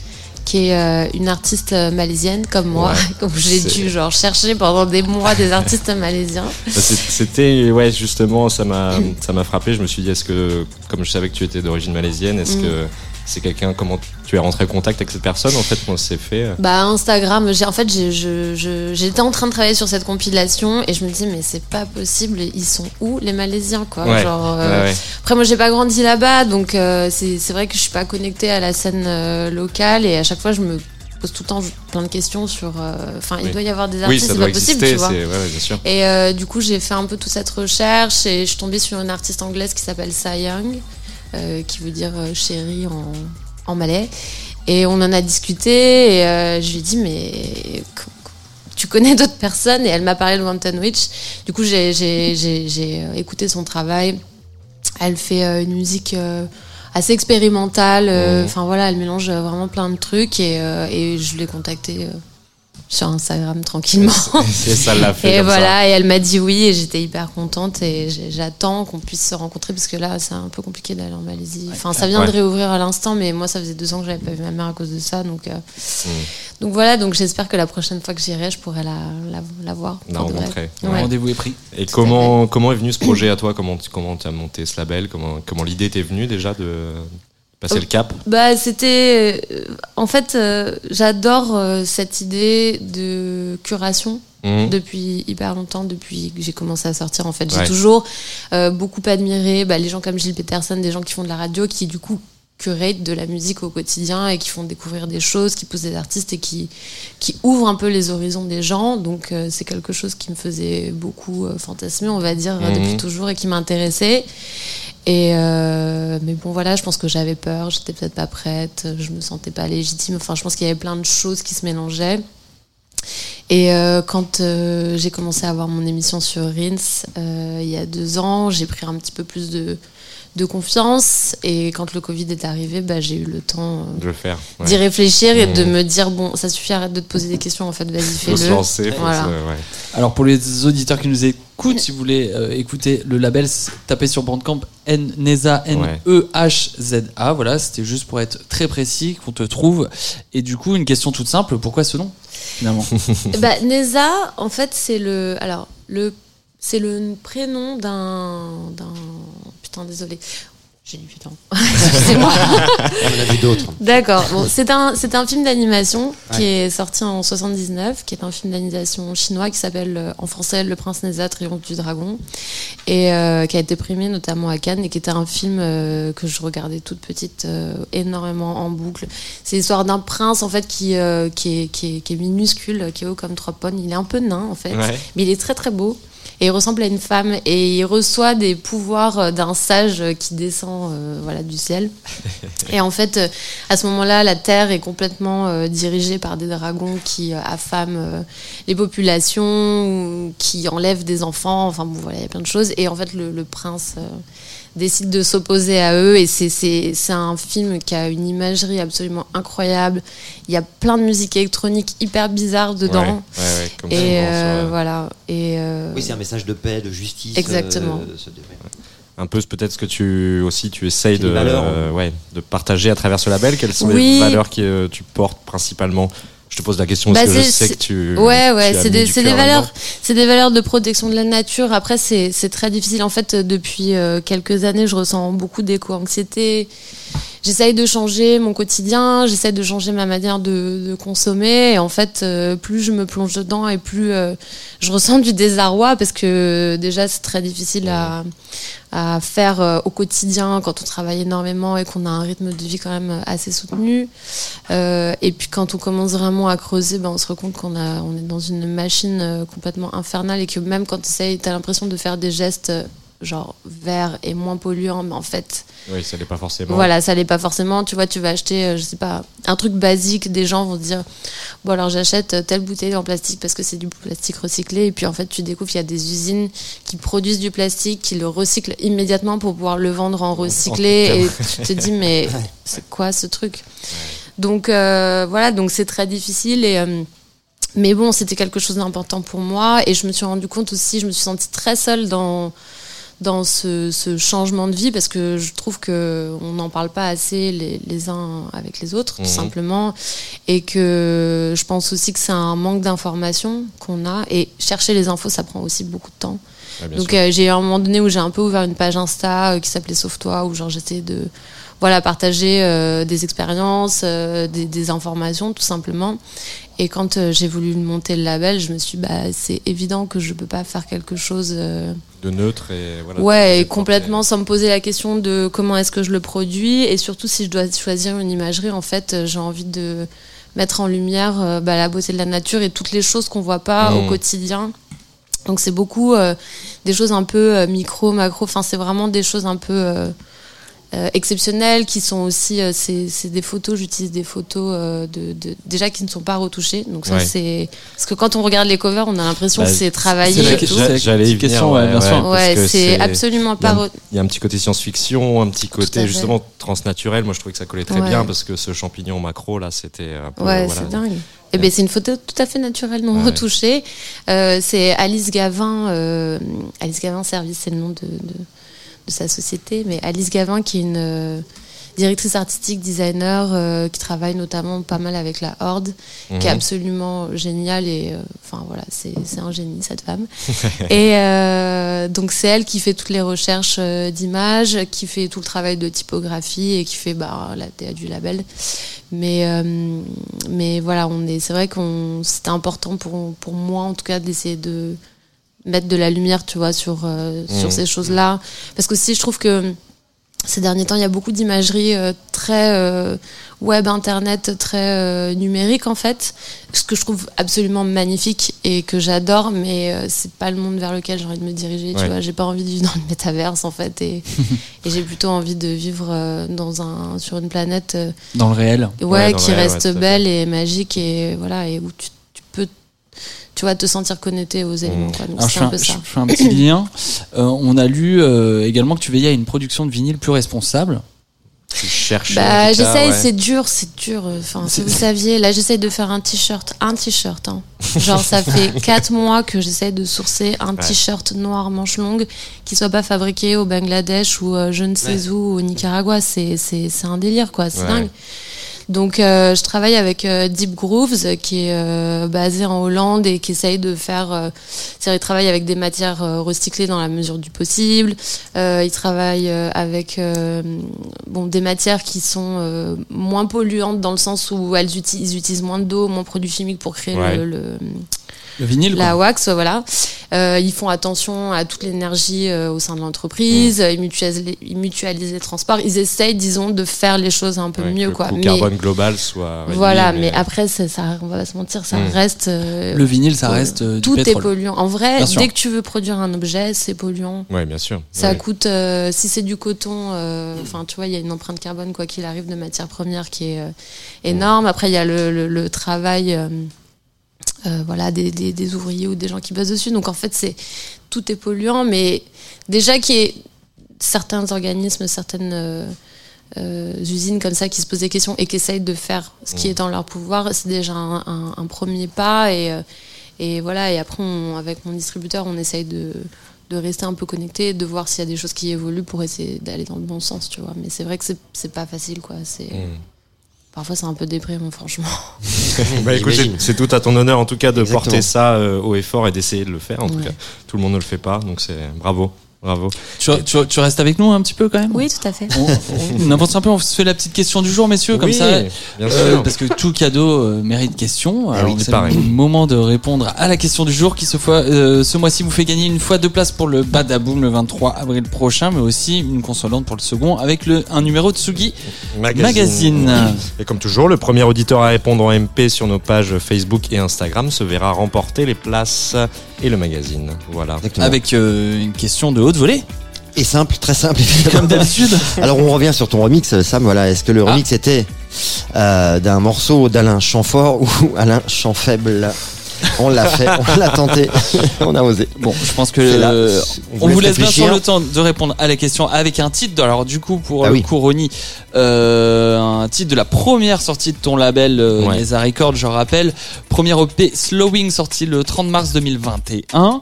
qui est euh, une artiste euh, malaisienne comme moi, Ouais, comme j'ai dû genre chercher pendant des mois des artistes malaisiens. Bah, C'était, ouais, justement, ça m'a, ça m'a frappé. Je me suis dit, est-ce que, comme je savais que tu étais d'origine malaisienne, est-ce Mm. que c'est quelqu'un, comment tu es rentré en contact avec cette personne En fait, ça s'est fait euh Bah Instagram, j'ai en fait j'ai- je- je- j'étais en train de travailler sur cette compilation et je me dis mais c'est pas possible, ils sont où les Malaisiens quoi? Ouais, Genre, euh, ouais, ouais. Après moi j'ai pas grandi là-bas donc euh, c'est c'est vrai que je suis pas connectée à la scène euh, locale et à chaque fois je me pose tout le temps plein de questions sur. euh, Enfin il Oui. doit y avoir des Oui, artistes, ça c'est doit pas possible exister, tu vois. c'est, ouais, ouais, bien sûr. Et euh, du coup, j'ai fait un peu toute cette recherche et je suis tombée sur une artiste anglaise qui s'appelle Sa Young, euh, qui veut dire chérie en, en malais. Et on en a discuté et euh, je lui ai dit, mais tu connais d'autres personnes? Et elle m'a parlé de Wanton Witch. Du coup, j'ai j'ai- j'ai- j'ai, euh, écouté son travail. Elle fait euh, une musique assez expérimentale. euh. Enfin voilà, elle mélange vraiment plein de trucs et, euh, et je l'ai contactée sur Instagram tranquillement. Et ça l'a fait. Et comme ça. voilà, et elle m'a dit oui, et j'étais hyper contente, et j'attends qu'on puisse se rencontrer, parce que là, c'est un peu compliqué d'aller en Malaisie. Enfin, ça vient de réouvrir à l'instant, mais moi, ça faisait deux ans que j'avais pas vu ma mère à cause de ça, donc, euh, Mm. donc voilà, donc j'espère que la prochaine fois que j'irai, je pourrai la, la, la voir. La rencontrer. Le Ouais. Rendez-vous est pris. Et comment, comment est venu ce projet à toi? Comment tu comment as monté ce label? Comment, comment l'idée t'est venue déjà de passer le cap Bah, c'était. euh, en fait, euh, j'adore euh, cette idée de curation. Mhm. depuis hyper longtemps, depuis que j'ai commencé à sortir. En fait, j'ai toujours euh, beaucoup admiré bah, les gens comme Gilles Peterson, des gens qui font de la radio, qui du coup curate de la musique au quotidien et qui font découvrir des choses, qui poussent des artistes et qui, qui ouvrent un peu les horizons des gens. Donc euh, c'est quelque chose qui me faisait beaucoup euh, fantasmer, on va dire, Mhm. depuis toujours et qui m'intéressait. Et euh, mais bon voilà, je pense que j'avais peur, j'étais peut-être pas prête, je me sentais pas légitime. Enfin, je pense qu'il y avait plein de choses qui se mélangeaient. Et euh, quand euh, j'ai commencé à avoir mon émission sur Rins il y a deux ans, j'ai pris un petit peu plus de, de confiance. Et quand le Covid est arrivé, bah, j'ai eu le temps euh, de le faire ouais. d'y réfléchir et de Mhm. me dire bon, ça suffit, arrête de te poser des questions. En fait, vas-y, se fais-le. lancer. faut Voilà. se- ouais. Alors pour les auditeurs qui nous écoutent, si vous voulez euh, écouter le label, tapez sur Bandcamp N Neza N E H Z A. Voilà, c'était juste pour être très précis qu'on te trouve. Et du coup, une question toute simple pourquoi ce nom finalement? Bah, Neza, en fait, c'est le. Alors, le. C'est le prénom d'un. Putain, désolé. J'ai dit putain. Excusez-moi. On a vu d'autres. D'accord. Bon, c'est un, c'est un film d'animation qui est sorti en 79, qui est un film d'animation chinois qui s'appelle euh, en français Le Prince Neza, Triomphe du Dragon, et euh, qui a été primé notamment à Cannes et qui était un film euh, que je regardais toute petite euh, énormément en boucle. C'est l'histoire d'un prince en fait qui, euh, qui, est, qui, est, qui est minuscule, qui est haut comme trois pommes. Il est un peu nain en fait, Ouais. mais il est très très beau. Et il ressemble à une femme et il reçoit des pouvoirs euh, d'un sage qui descend euh, voilà, du ciel. Et en fait, euh, à ce moment-là, la Terre est complètement euh, dirigée par des dragons qui affament les populations, ou qui enlèvent des enfants. Enfin bon, voilà, il y a plein de choses. Et en fait, le, le prince décide de s'opposer à eux. Et c'est- c'est c'est un film qui a une imagerie absolument incroyable. Il y a plein de musique électronique hyper bizarre dedans. Ouais, ouais, ouais, comme Et euh, euh, voilà. Et euh, Oui, c'est un message de paix, de justice. Exactement. euh, ce- un peu peut-être ce que tu aussi tu essayes de valeurs. euh, ouais de partager à travers ce label. Quelles sont les valeurs que euh, tu portes principalement? Je te pose la question Bah, parce que je sais que tu Ouais, ouais, c'est des, des valeurs, c'est des valeurs de protection de la nature. Après, c'est, c'est très difficile. En fait, euh, depuis euh, quelques années, je ressens beaucoup d'éco-anxiété. J'essaye de changer mon quotidien, j'essaye de changer ma manière de, consommer. Et en fait, euh, plus je me plonge dedans et plus euh, je ressens du désarroi parce que déjà, c'est très difficile à, faire euh, au quotidien quand on travaille énormément et qu'on a un rythme de vie quand même assez soutenu. Et puis quand on commence vraiment à creuser, ben, on se rend compte qu'on a, on est dans une machine complètement infernale et que même quand tu as l'impression de faire des gestes genre vert et moins polluant, mais en fait, Oui, ça l'est pas forcément. voilà, ça l'est pas forcément. Tu vois, tu vas acheter, euh, je sais pas, un truc basique, des gens vont se dire, bon alors j'achète telle bouteille en plastique parce que c'est du plastique recyclé, et puis en fait tu découvres qu'il y a des usines qui produisent du plastique, qui le recyclent immédiatement pour pouvoir le vendre en recyclé, et tu te dis mais c'est quoi ce truc Donc euh, voilà, donc c'est très difficile et euh, mais bon, c'était quelque chose d'important pour moi. Et je me suis rendu compte aussi, je me suis sentie très seule dans dans ce, ce changement de vie parce que je trouve que on n'en parle pas assez les, les uns avec les autres Mhm. tout simplement et que je pense aussi que c'est un manque d'information qu'on a et chercher les infos ça prend aussi beaucoup de temps bien donc euh, j'ai eu un moment donné où j'ai un peu ouvert une page Insta euh, qui s'appelait Sauve-toi où genre j'essayais de voilà partager euh, des expériences, des, des informations tout simplement. Et quand euh, j'ai voulu monter le label, je me suis dit, bah c'est évident que je peux pas faire quelque chose euh, de neutre et voilà. ouais et complètement sans me poser la question de comment est-ce que je le produis et surtout si je dois choisir une imagerie en fait euh, j'ai envie de mettre en lumière bah, la beauté de la nature et toutes les choses qu'on voit pas au Mhm. quotidien donc c'est beaucoup euh, des choses un peu euh, micro macro enfin c'est vraiment des choses un peu euh, euh, exceptionnelles qui sont aussi euh, c'est c'est des photos j'utilise des photos euh, de, de- déjà qui ne sont pas retouchées donc ça Ouais. c'est parce que quand on regarde les covers on a l'impression Bah, que c'est travaillé J'allais y question, ouais, bien sûr. parce ouais que c'est absolument pas Il y a un petit côté science-fiction, un petit côté justement transnaturel. Moi, je trouvais que ça collait très Ouais. bien parce que ce champignon macro là, c'était un peu. Ouais, voilà. c'est dingue. Et ben c'est une photo tout à fait naturelle, non Ouais. retouchée. Euh, c'est Alice Gavin. euh, Alice Gavin Service, c'est le nom de, de, de sa société, mais Alice Gavin qui est une euh, directrice artistique, designer, euh, qui travaille notamment pas mal avec la Horde, qui est Mhm. absolument géniale et euh, enfin voilà, c'est un génie cette femme. et donc c'est elle qui fait toutes les recherches d'images, qui fait tout le travail de typographie et qui fait bah, la DA du label. Mais mais voilà, on est c'est vrai qu'on c'était important pour pour moi en tout cas d'essayer de mettre de la lumière, tu vois, sur euh, sur Mhm. ces choses-là parce que si je trouve que ces derniers temps, il y a beaucoup d'imagerie euh, très euh, web, internet, très euh, numérique en fait, ce que je trouve absolument magnifique et que j'adore, mais euh, c'est pas le monde vers lequel j'ai envie de me diriger. Ouais. Tu vois, j'ai pas envie de vivre dans le métaverse en fait, et, et j'ai plutôt envie de vivre euh, dans un sur une planète euh, Dans le réel. ouais, qui le réel, reste ouais, belle et magique et voilà et où tu, tu vois te sentir connecté aux éléments. Quoi. Donc Alors, je c'est fais, un un, peu je ça. fais un petit lien. Euh, on a lu euh, également que tu veillais à une production de vinyle plus responsable. Tu cherches. Bah, j'essaye, ouais. c'est dur, c'est dur. euh, Enfin, si vous saviez, là, j'essaye de faire un t-shirt, un t-shirt. Hein. Genre, ça fait quatre mois que j'essaye de sourcer un Ouais. t-shirt noir manche longue qui soit pas fabriqué au Bangladesh ou euh, je ne sais où au Nicaragua. C'est c'est c'est un délire, quoi. C'est Ouais. dingue. Donc, euh, je travaille avec euh, Deep Grooves, qui est euh, basé en Hollande et qui essaye de faire. Euh, c'est-à-dire, il travaille avec des matières recyclées dans la mesure du possible. Euh, il travaille euh, avec euh, bon des matières qui sont euh, moins polluantes dans le sens où elles utilisent, ils utilisent moins d'eau, moins de produits chimiques pour créer Ouais. le, le- Le vinyle, la quoi. wax, voilà. Euh, ils font attention à toute l'énergie euh, au sein de l'entreprise. Ils, mutualisent les, ils mutualisent les transports. Ils essayent, disons, de faire les choses un peu Ouais, que mieux, le quoi. coût Mais carbone global soit. réduit, voilà, mais, après, ça, on va pas se mentir, ça Mm. reste. euh, Le vinyle, ça euh, reste euh, du tout est polluant. En vrai, Bien sûr. dès que tu veux produire un objet, c'est polluant. Ouais, bien sûr. Ça coûte, euh, si c'est du coton, euh, enfin tu vois, il y a une empreinte carbone quoi qu'il arrive de matière première qui est euh, énorme. Après il y a le, le, le travail, euh, voilà, des, des, des ouvriers ou des gens qui bossent dessus. Donc en fait c'est tout est polluant, mais déjà qu'il y ait certains organismes, certaines euh, euh, usines comme ça qui se posent des questions et qui essayent de faire ce qui Mm. est en leur pouvoir, c'est déjà un, un, un premier pas et euh, et voilà. Et après on- avec mon distributeur, on essaye de de rester un peu connecté, de voir s'il y a des choses qui évoluent pour essayer d'aller dans le bon sens, tu vois. Mais c'est vrai que c'est- c'est pas facile, quoi. C'est Mm. Parfois c'est un peu déprimant, franchement. Bah, écoute, c'est tout à ton honneur en tout cas de Exactement. porter ça euh, haut et fort et d'essayer de le faire. En tout cas, tout le monde ne le fait pas, donc c'est bravo, bravo. Tu, tu, tu restes avec nous un petit peu quand même Oui, tout à fait. On, on avance un peu, on se fait la petite question du jour, messieurs, comme Oui, ça. bien Euh, sûr. parce que tout cadeau euh, mérite question. Alors oui, c'est le moment de répondre à la question du jour qui ce, fois, euh, ce mois-ci vous fait gagner une fois deux places pour le Badaboom le 23 avril prochain, mais aussi une consolante pour le second avec le, un numéro de Sugi Magazine. Et comme toujours, le premier auditeur à répondre en MP sur nos pages Facebook et Instagram se verra remporter les places et le magazine. Voilà. Exactement. Avec euh, une question de haute volée. Et simple, très simple évidemment. Comme d'habitude. Alors on revient sur ton remix, Sam. Voilà, est-ce que le Ah. remix était euh, d'un morceau d'Alain Chamfort ou Alain Chamfaible On l'a fait, on l'a tenté, on a osé. Bon, je pense que euh, On vous laisse bien sûr le temps de répondre à la question avec un titre. Alors du coup, pour Ah le oui. coup, Ronnie, euh, un titre de la première sortie de ton label euh, Ouais. Records, je rappelle. Premier EP Slowing sorti le 30 mars 2021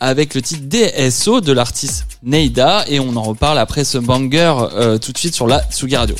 avec le titre DSO de l'artiste Neida et on en reparle après ce banger euh, tout de suite sur la Tsugi Radio.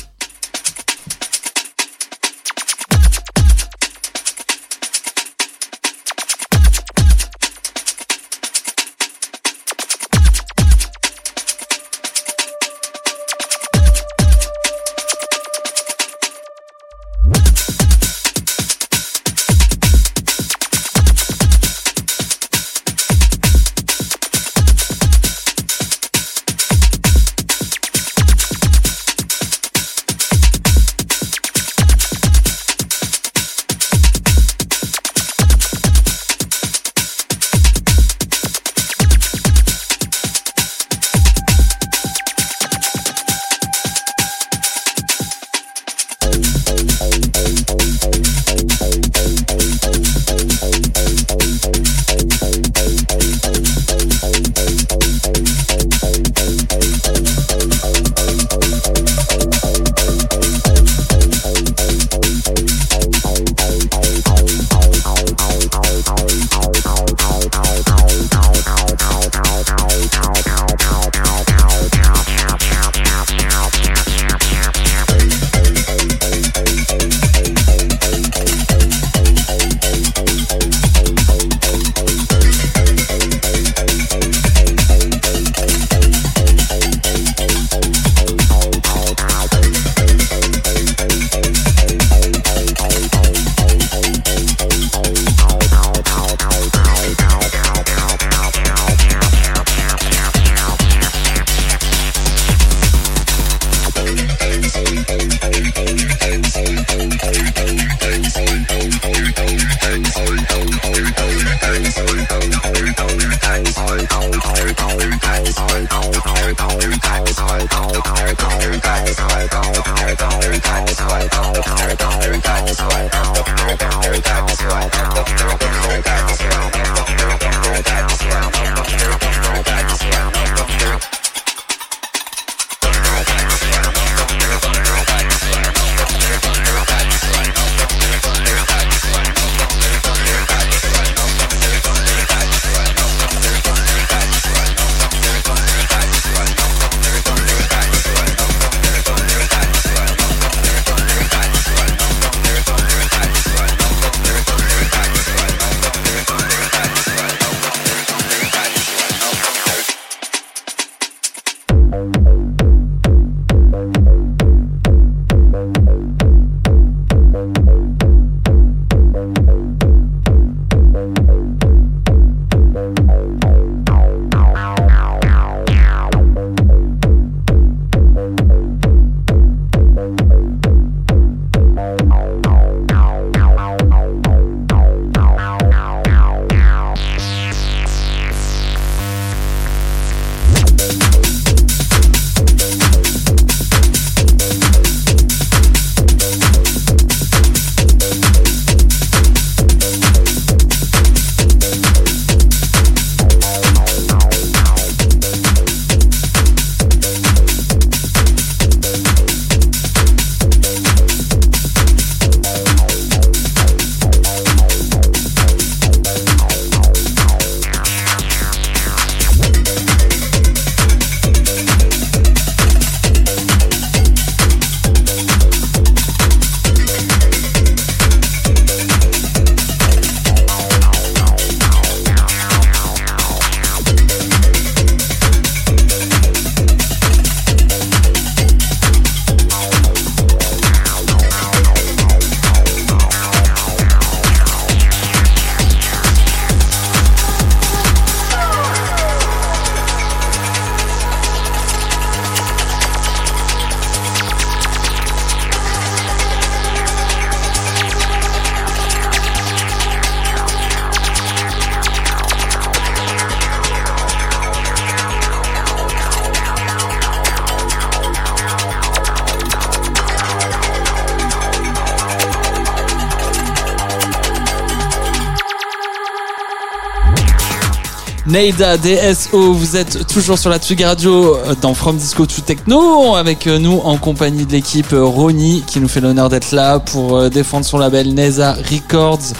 Neida DSO, vous êtes toujours sur la Tsugi Radio euh, dans From Disco to Techno avec euh, nous en compagnie de l'équipe euh, Roni qui nous fait l'honneur d'être là pour défendre son label Neza Records.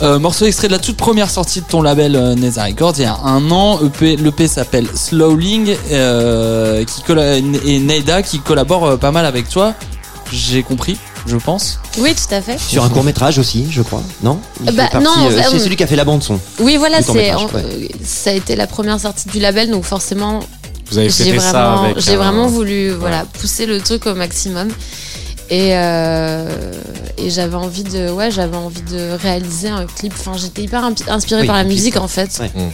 Euh, morceau extrait de la toute première sortie de ton label Neza Records il y a un an. EP, L'EP s'appelle Slowling et Neida qui collabore pas mal avec toi. J'ai compris, je pense. Oui, tout à fait. Sur un court métrage aussi, je crois. Non Bah, non, euh, bah, c'est celui qui a fait la bande son. Oui, voilà, c'est euh, ça a été la première sortie du label, donc forcément, Vous avez j'ai fait ça vraiment, avec. j'ai un- vraiment voulu, voilà, pousser le truc au maximum. Et, euh, et j'avais envie de, ouais, j'avais envie de réaliser un clip. Enfin, j'étais hyper inspirée Oui, par la musique en fait. Ouais. Mm.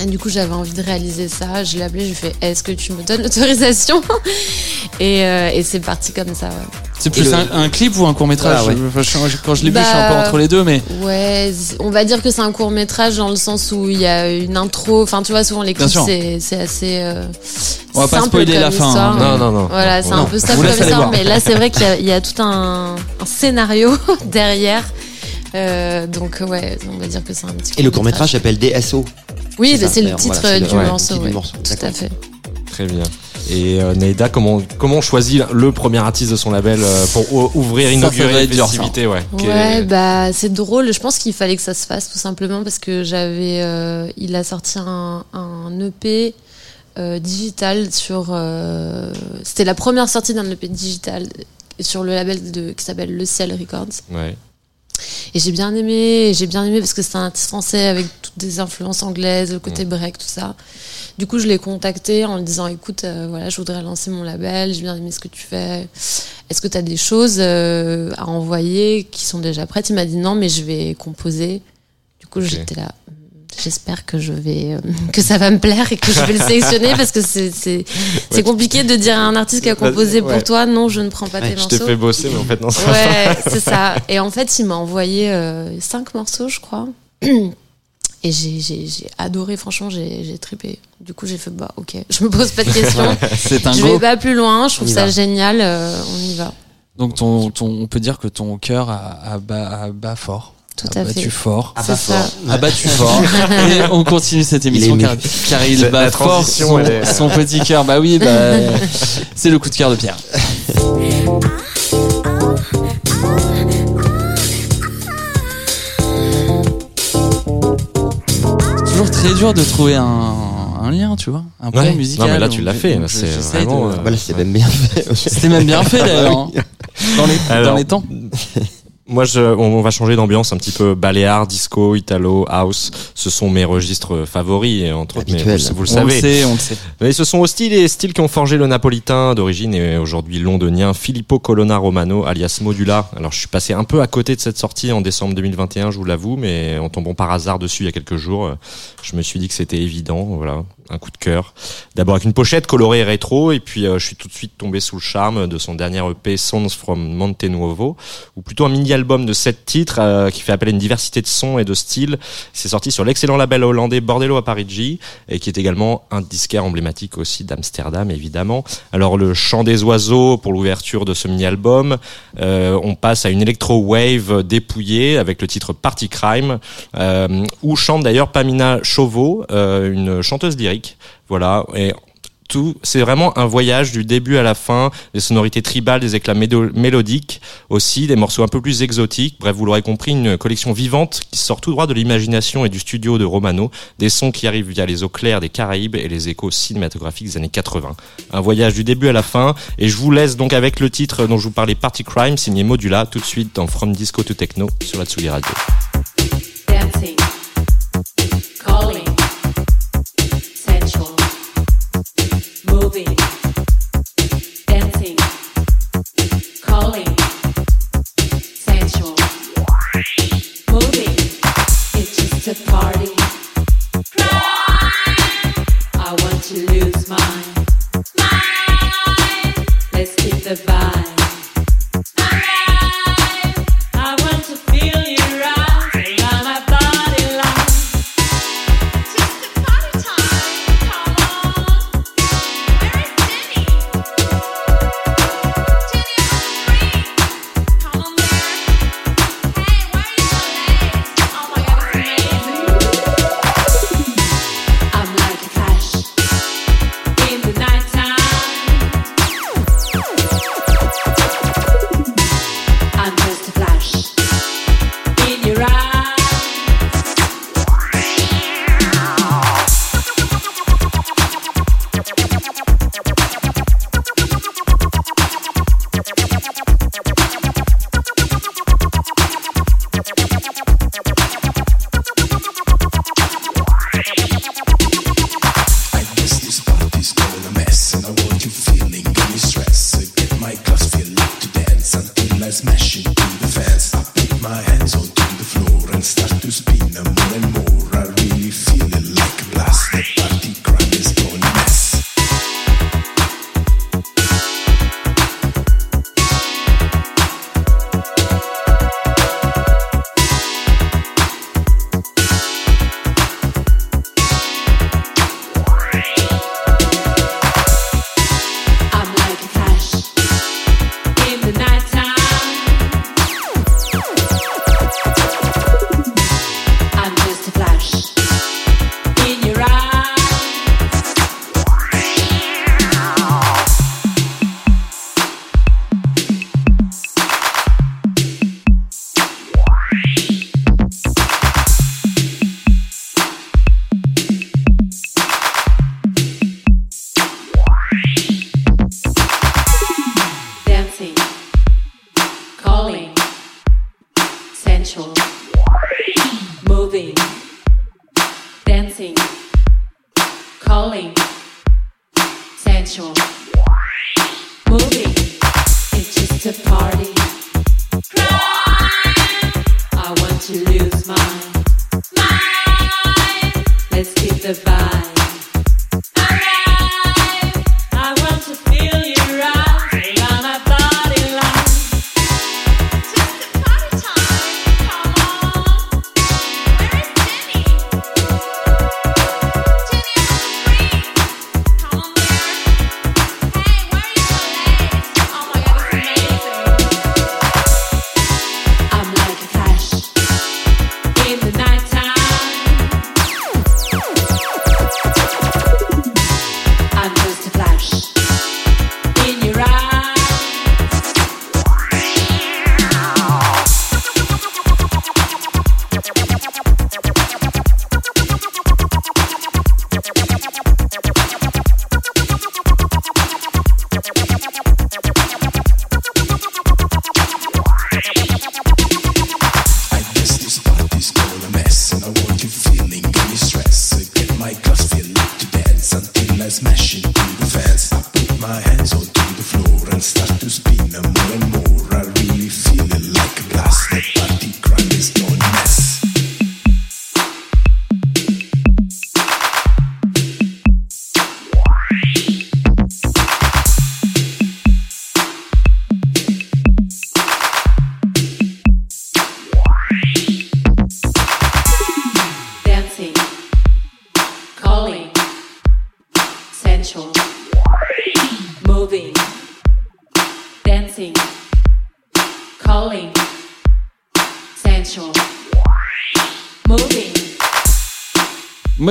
Et du coup, j'avais envie de réaliser ça. Je l'ai appelé, je lui ai fait Est-ce que tu me donnes l'autorisation Et, euh, et c'est parti comme ça. Ouais. C'est plus le- un, un clip ou un court métrage Ah ouais. Quand je l'ai vu, je suis un peu Bah, entre les deux, mais Ouais, on va dire que c'est un court métrage dans le sens où il y a une intro. Enfin, tu vois, souvent les clips, c'est assez. euh, On va pas spoiler la fin, hein. Non, non, non. Voilà, c'est un peu laisse comme histoire, mais là, c'est vrai qu'il y, a- il y a tout un, un scénario derrière. Euh, donc, ouais, on va dire que c'est un petit Et le court métrage s'appelle DSO. Oui, c'est bah, le titre voilà, du le- ouais, le morceau. titre du ouais. morceau, Tout à fait. Très bien. Et euh, Neida, comment comment on choisit le premier artiste de son label euh, pour ou- ouvrir, Ça, inaugurer ça. festivité, ouais. est- Ouais, bah c'est drôle. Je pense qu'il fallait que ça se fasse tout simplement parce que j'avais, euh, il a sorti un, un EP euh, digital sur. euh, C'était la première sortie d'un EP digital sur le label de, qui s'appelle Le Ciel Records. Ouais. Et j'ai bien aimé. J'ai bien aimé parce que c'est un artiste français avec toutes des influences anglaises, le côté break, tout ça. Du coup, je l'ai contacté en lui disant écoute, euh, voilà, je voudrais lancer mon label, j'ai bien aimé ce que tu fais. Est-ce que tu as des choses euh, à envoyer qui sont déjà prêtes? Il m'a dit non, mais je vais composer. Du coup, j'étais là. J'espère que je vais euh, que ça va me plaire et que je vais le sélectionner parce que c'est c'est c'est compliqué de dire à un artiste qui a composé Ouais. pour toi non je ne prends pas Ouais, tes Je morceaux. t'ai fait bosser, mais en fait, non, ça Ouais, c'est ça. Et en fait, il m'a envoyé euh, cinq morceaux, je crois. Et j'ai, j'ai, j'ai adoré, franchement, j'ai, j'ai trippé. Du coup, j'ai fait, bah, ok, je me pose pas de questions. c'est un je go. vais pas plus loin, je trouve ça va. génial, euh, on y va. Donc ton, ton, on peut dire que ton cœur a, a, bat, a bat fort. Tout a à fait. fort. Ah bah ça. fort. A battu fort. Et on continue cette émission car, car il bat la fort son, est- son petit cœur. Bah oui, bah, c'est le coup de cœur de Pierre. C'est toujours très dur de trouver un, un lien, tu vois, un point Ouais. musical. Non, mais là, tu l'as fait, c'est j'essaye vraiment, de- euh, Voilà, c'est même bien fait. C'était même bien fait d'ailleurs. hein. Dans les, dans les temps. Moi, je, on, on va changer d'ambiance un petit peu. Baléar, disco, italo, house, ce sont mes registres favoris, et entre autres, mais vous, vous le On le savez. sait, on le sait. Mais ce sont aux styles et styles qui ont forgé le napolitain d'origine et aujourd'hui londonien Filippo Colonna Romano, alias Modula. Alors, je suis passé un peu à côté de cette sortie en décembre 2021, je vous l'avoue, mais en tombant par hasard dessus il y a quelques jours, euh, je me suis dit que c'était évident, voilà, un coup de cœur. D'abord avec une pochette colorée rétro, et puis euh, je suis tout de suite tombé sous le charme de son dernier EP Songs from Monte Nuovo, ou plutôt un mini-album de sept titres euh, qui fait appel à une diversité de sons et de styles. C'est sorti sur l'excellent label hollandais Bordello à Parigi, et qui est également un disquaire emblématique aussi d'Amsterdam, évidemment. Alors le chant des oiseaux pour l'ouverture de ce mini-album, euh, on passe à une electro-wave dépouillée avec le titre Party Crime, euh, où chante d'ailleurs Pamina Chauveau, euh, une chanteuse lyrique. Voilà, et tout, c'est vraiment un voyage du début à la fin, des sonorités tribales, des éclats mélodiques, aussi des morceaux un peu plus exotiques. Bref, vous l'aurez compris, une collection vivante qui sort tout droit de l'imagination et du studio de Romano, des sons qui arrivent via les eaux claires des Caraïbes et les échos cinématographiques des années 80. Un voyage du début à la fin, et je vous laisse donc avec le titre dont je vous parlais, Party Crime, signé Modula, tout de suite dans From Disco to Techno sur la Tsugi Radio. It's just a party.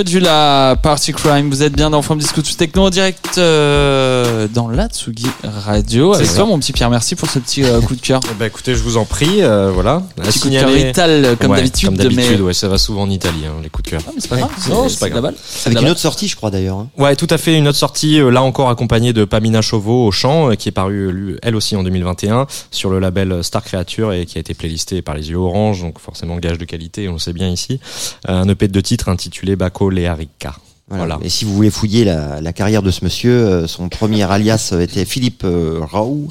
Modula Party Crime, vous êtes bien dans From Disco to Techno en direct euh, dans la Tsugi Radio. Avec C'est toi, ça. mon petit Pierre, merci pour ce petit euh, coup de cœur. Ben, écoutez, je vous en prie, euh, voilà. À Petit coup de cœur vital, comme Ouais, d'habitude. Comme d'habitude, mais... ouais, ça va souvent en Italie, hein, les coups de cœur. Ah, mais c'est pas grave, Non, c'est c'est pas la grave. balle. Avec la une balle. autre sortie, je crois d'ailleurs. hein. Ouais, tout à fait. Une autre sortie, euh, là encore accompagnée de Pamina Chauveau au chant, qui est parue lui, elle aussi en 2021 sur le label Star Creature et qui a été playlisté par les yeux orange, donc forcément gage de qualité, on le sait bien ici. Un EP de deux titres intitulé Baco Learica. Voilà. Voilà. Et si vous voulez fouiller la, la carrière de ce monsieur, euh, son premier alias euh, était Philippe euh, Rau.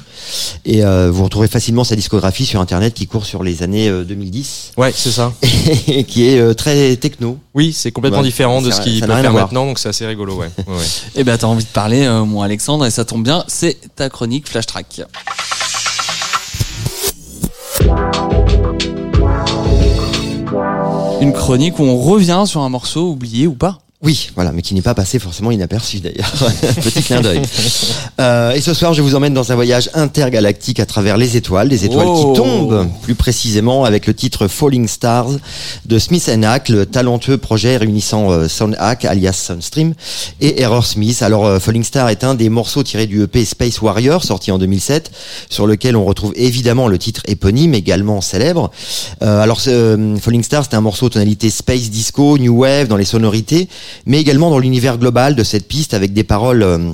Et euh, vous retrouvez facilement sa discographie sur Internet qui court sur les années euh, 2010 Ouais, c'est ça. et qui est euh, très techno. Oui, c'est complètement Ouais, différent de ce qu'il peut faire maintenant, donc c'est assez rigolo, ouais. ouais, ouais. Eh ben, t'as envie de parler, euh, mon Alexandre, et ça tombe bien, c'est ta chronique Flash Track. Une chronique où on revient sur un morceau oublié ou pas. Oui, voilà, mais qui n'est pas passé forcément inaperçu d'ailleurs. Petit clin d'œil. Euh, et ce soir, je vous emmène dans un voyage intergalactique à travers les étoiles, des étoiles qui tombent, plus précisément avec le titre Falling Stars de Smith Hack, le talentueux projet réunissant euh, Soundhack, alias Soundstream, et Error Smith. Alors, euh, Falling Star est un des morceaux tirés du EP Space Warrior, sorti en 2007, sur lequel on retrouve évidemment le titre éponyme, également célèbre. Euh, alors, euh, Falling Star, c'est un morceau tonalité space disco, new wave dans les sonorités, mais également dans l'univers global de cette piste avec des paroles euh,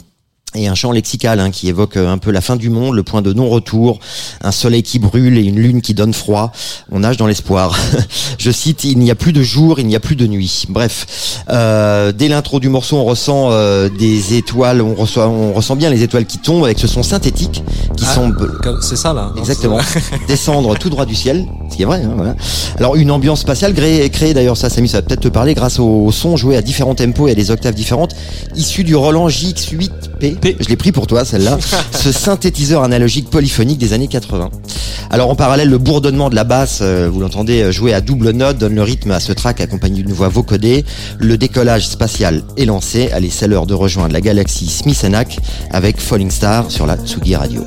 et un chant lexical hein, qui évoque euh, un peu la fin du monde, le point de non-retour, un soleil qui brûle et une lune qui donne froid. On nage dans l'espoir. Je cite, il n'y a plus de jour, il n'y a plus de nuit. Bref, euh, dès l'intro du morceau, on ressent euh, des étoiles, on, reçoit, on ressent bien les étoiles qui tombent avec ce son synthétique qui Ah, semble C'est ça, là. Exactement. Descendre tout droit du ciel, ce qui est vrai. Hein, voilà. Alors une ambiance spatiale créée, créée d'ailleurs, ça Samy, ça va peut-être te parler, grâce au, au son joué à différents tempos et à des octaves différentes, issu du Roland JX8P. Je l'ai pris pour toi, celle-là. ce synthétiseur analogique polyphonique des années 80. Alors en parallèle, le bourdonnement de la basse, euh, vous l'entendez euh, jouer à double note, donne le rythme à ce track accompagné d'une voix vocodée. Le décollage spatial est lancé. Allez, c'est l'heure de rejoindre la galaxie Smith Hack avec Falling Star sur la Tsugi Radio.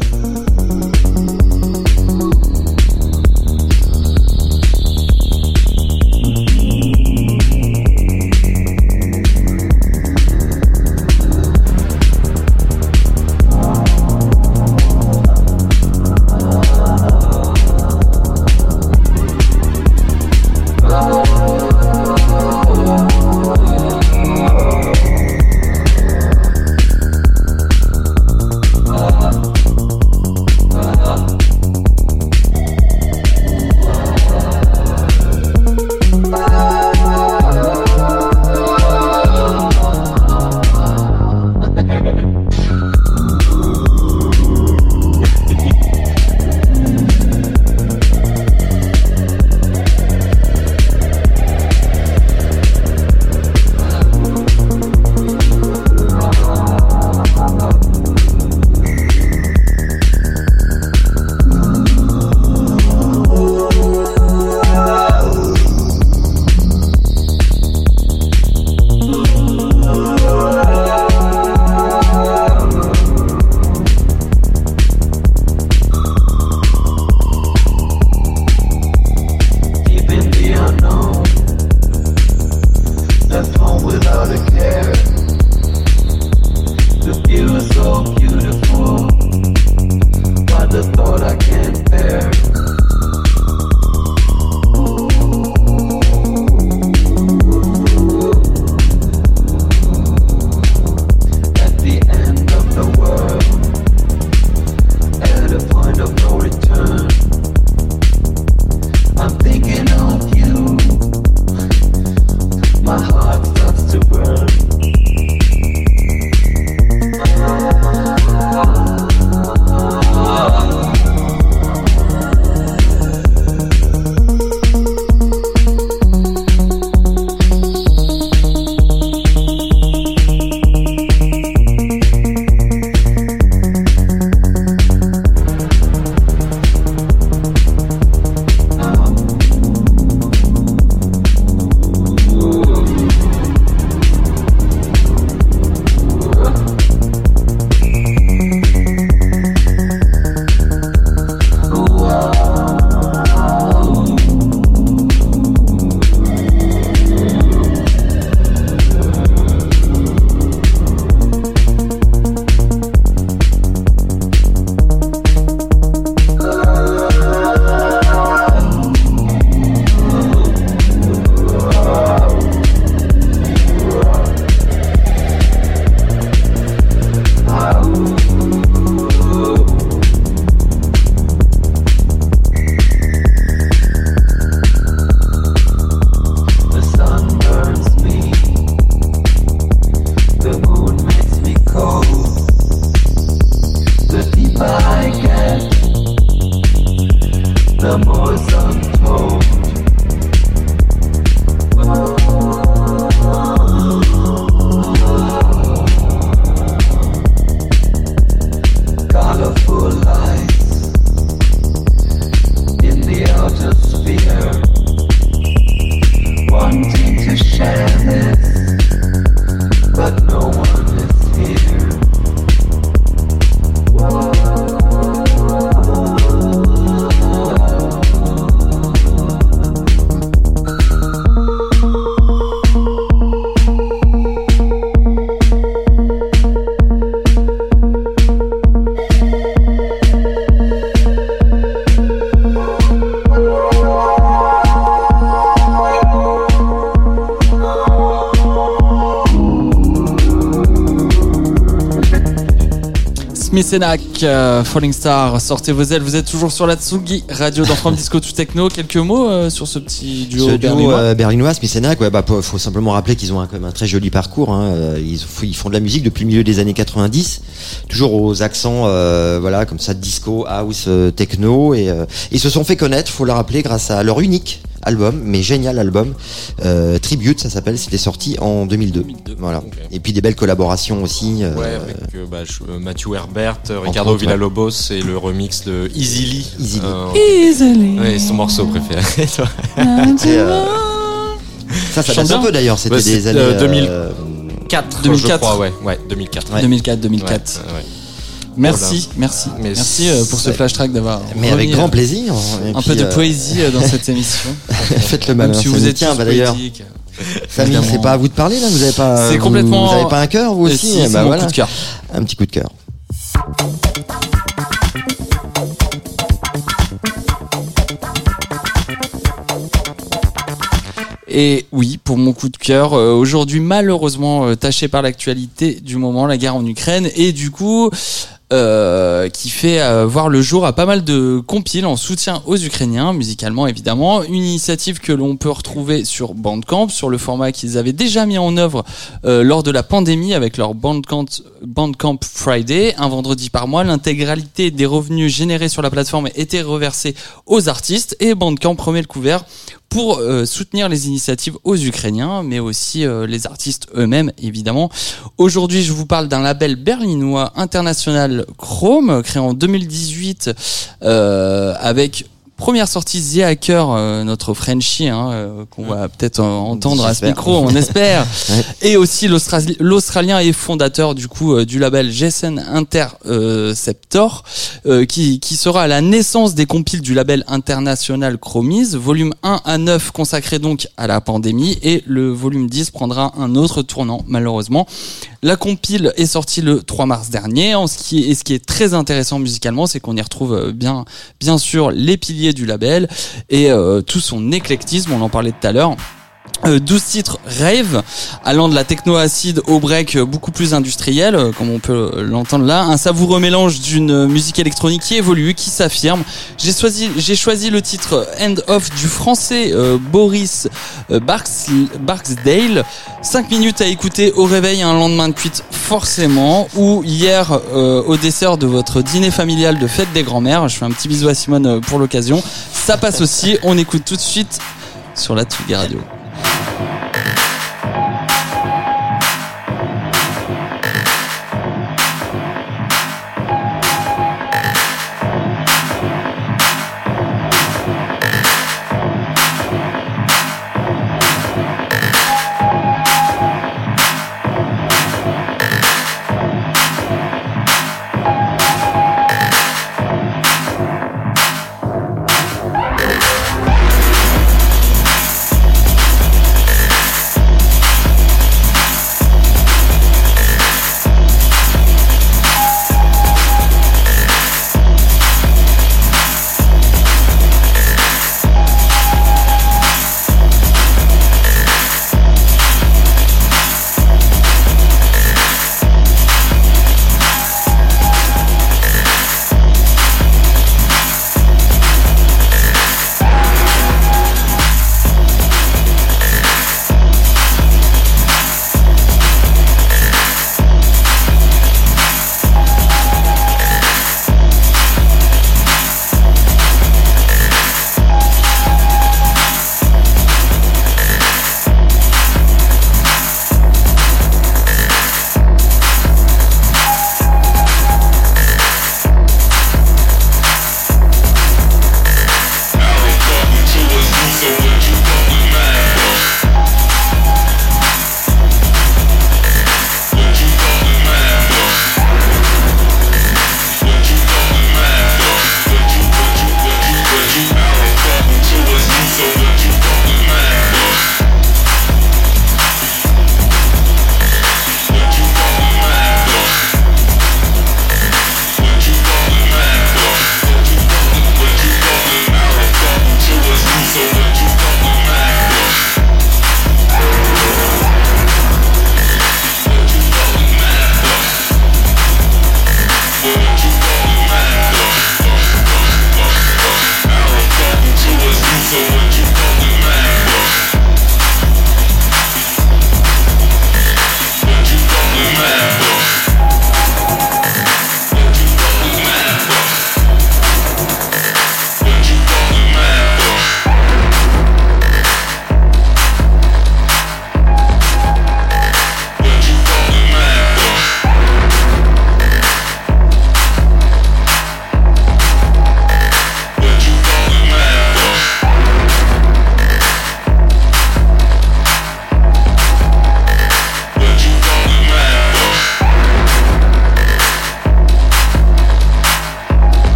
Mesenak, euh, Falling Star, sortez vos ailes, vous êtes toujours sur la Tsugi, radio dans From Disco to Techno. Quelques mots euh, sur ce petit duo Ce duo berlinois euh, berlinois, Smissenac, ouais, bah, faut simplement rappeler qu'ils ont un, quand même un très joli parcours. Hein. Euh, Ils, ils font de la musique depuis le milieu des années 90, toujours aux accents, voilà, comme ça, disco, house, techno, et ils se sont fait connaître, faut le rappeler, grâce à leur unique album, mais génial album, euh, Tribute, ça s'appelle. C'était sorti en 2002. 2002. Voilà. Et puis des belles collaborations aussi. euh, Ouais, avec euh, bah, euh, Matthew Herbert, Ricardo autres, ouais. Villalobos et le remix de Easily. Easily. Easily. ouais, son morceau préféré. ça, ça date un peu d'ailleurs. C'était des années euh, 2000. euh, 4, 2004. je crois, ouais. Ouais, 2004. Ouais. 2004, 2004. Merci, merci, Mais merci euh, pour ce flash track d'avoir. mais avec grand euh, plaisir. Et Un puis, peu de euh, poésie dans cette émission. Faites le Même malin. si vous tous bah d'ailleurs, évidemment. c'est pas à vous de parler là. Vous avez pas. C'est complètement- Vous avez pas un cœur vous aussi si, bah voilà. coup de cœur. Un petit coup de cœur. Et oui, pour mon coup de cœur, euh, aujourd'hui malheureusement euh, taché par l'actualité du moment, la guerre en Ukraine, et du coup euh, qui fait euh, voir le jour à pas mal de compiles en soutien aux Ukrainiens, musicalement évidemment. Une initiative que l'on peut retrouver sur Bandcamp, sur le format qu'ils avaient déjà mis en œuvre euh, lors de la pandémie avec leur Bandcamp, Bandcamp Friday, un vendredi par mois. L'intégralité des revenus générés sur la plateforme était reversée aux artistes et Bandcamp remet le couvert pour euh, soutenir les initiatives aux Ukrainiens, mais aussi euh, les artistes eux-mêmes, évidemment. Aujourd'hui, je vous parle d'un label berlinois international Chrome, créé en 2018 euh, avec première sortie The Hacker, euh, notre Frenchie, hein, euh, qu'on va peut-être euh, entendre à ce micro, on espère. Ouais. Et aussi l'Australi- l'Australien et fondateur du coup euh, du label Jason Interceptor, euh, qui, qui sera à la naissance des compiles du label international Chromise, volume 1 à 9 consacré donc à la pandémie, et le volume 10 prendra un autre tournant malheureusement. La compile est sortie le 3 mars dernier, en ce qui est, et ce qui est très intéressant musicalement, c'est qu'on y retrouve euh, bien, bien sûr les piliers du label et euh, tout son éclectisme, on en parlait tout à l'heure. Euh, 12 titres rave, allant de la techno acide au break euh, beaucoup plus industriel, euh, comme on peut euh, l'entendre là. Un savoureux mélange d'une euh, musique électronique qui évolue, qui s'affirme. J'ai choisi, j'ai choisi le titre End of du français euh, Boris euh, Barks, Barksdale. 5 minutes à écouter au réveil un lendemain de cuite forcément, ou hier euh, au dessert de votre dîner familial de fête des grands-mères. Je fais un petit bisou à Simone euh, pour l'occasion. Ça passe aussi, on écoute tout de suite sur la Tsugi Radio. Thank you.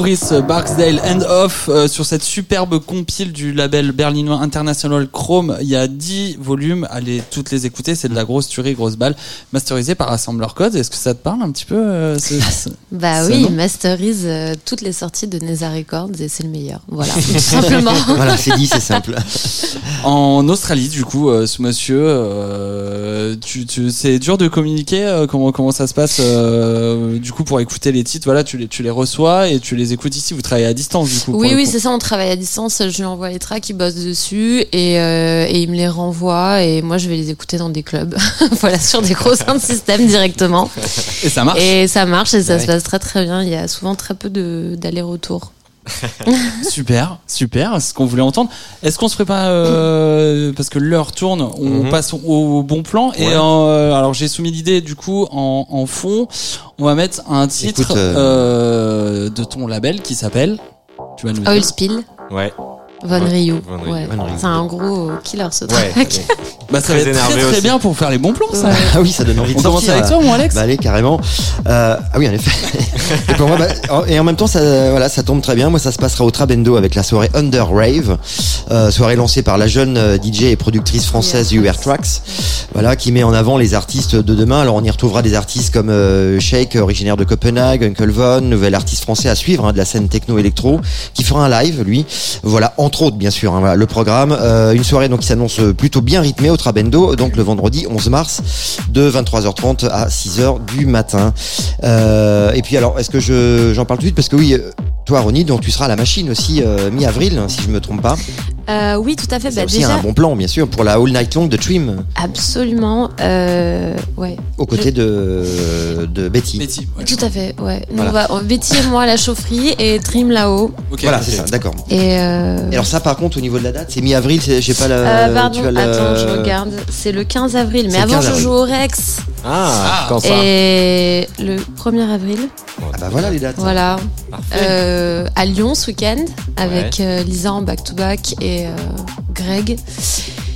Boris Barksdale End Off euh, sur cette superbe compile du label berlinois International Chrome. Il y a 10 volumes, allez toutes les écouter, c'est de la grosse tuerie, grosse balle, masterisée par Assembler Code. Est-ce que ça te parle un petit peu euh, ce- ce- Bah oui, il masterise euh, toutes les sorties de Neza Records et c'est le meilleur. Voilà, tout simplement. Voilà, c'est dit, c'est simple. En Australie, du coup, euh, ce monsieur, euh, tu, tu, c'est dur de communiquer. euh, comment comment ça se passe euh, du coup pour écouter les titres Voilà, tu les tu les reçois et tu les écoutes ici. Vous travaillez à distance, du coup. Oui, oui, c'est ça, on travaille à distance. Je lui envoie les tracks, il bosse dessus et, et il me les renvoie et moi je vais les écouter dans des clubs. voilà, sur des gros sound systems directement. Et ça marche. Et ça marche et ça Ouais. se passe très très bien. Il y a souvent très peu de- d'aller-retour. Super, super, c'est ce qu'on voulait entendre. Est-ce qu'on se ferait pas euh, parce que l'heure tourne, on Mhm. passe au, bon plan et Ouais. euh, alors j'ai soumis l'idée du coup en, en fond, on va mettre un titre Écoute, euh, euh, de ton label qui s'appelle. Tu vas nous dire. Oil Spill, Ouais. Von Ryu. Ouais. C'est un gros killer ce Ouais. track. Bah, ça Très va être énervé très très bien pour faire les bons plans ça. Ah oui, ça donne envie de On commence avec toi mon Alex Bah allez carrément. Euh, ah oui en effet. et pour moi, bah, en- et en même temps ça, voilà, ça tombe très bien. Moi ça se passera au Trabendo avec la soirée Under Rave, euh, soirée lancée par la jeune euh, DJ et productrice française. UR Tracks, voilà qui met en avant les artistes de demain. Alors on y retrouvera des artistes comme euh, Shake, originaire de Copenhague, Uncle Von, nouvel artiste français à suivre hein, de la scène techno électro, qui fera un live lui. Voilà entre autres bien sûr. hein, voilà, le programme, Euh, une soirée donc qui s'annonce plutôt bien rythmée au Trabendo, donc le vendredi 11 mars de 23h30 à 6h du matin. Euh, et puis alors, est-ce que je j'en parle tout de suite? Parce que oui, euh, toi Ronnie, donc tu seras à la machine aussi euh, mi-avril, si je me trompe pas. Euh, oui, tout à fait. C'est Bah, aussi déjà, un bon plan, bien sûr, pour la All Night Long de Trim, absolument. Euh, ouais. aux côtés de de Betty. Betty, ouais. Tout à fait, ouais. Nous, Voilà. on va, Betty et moi à la chaufferie et Trim là-haut. Ok. Voilà, c'est ça, d'accord. Et euh... Et alors ça, par contre, au niveau de la date, c'est mi-avril, sais pas la. euh, pardon, tu as le- attends, je regarde. C'est le 15 avril, mais avant 15 je avril. joue au Rex. Ah, Ah. quand ça Et le 1er avril, Ah bah voilà les dates. voilà. Parfait. Euh, à Lyon ce week-end, avec euh, Lisa en back-to-back et euh, Greg,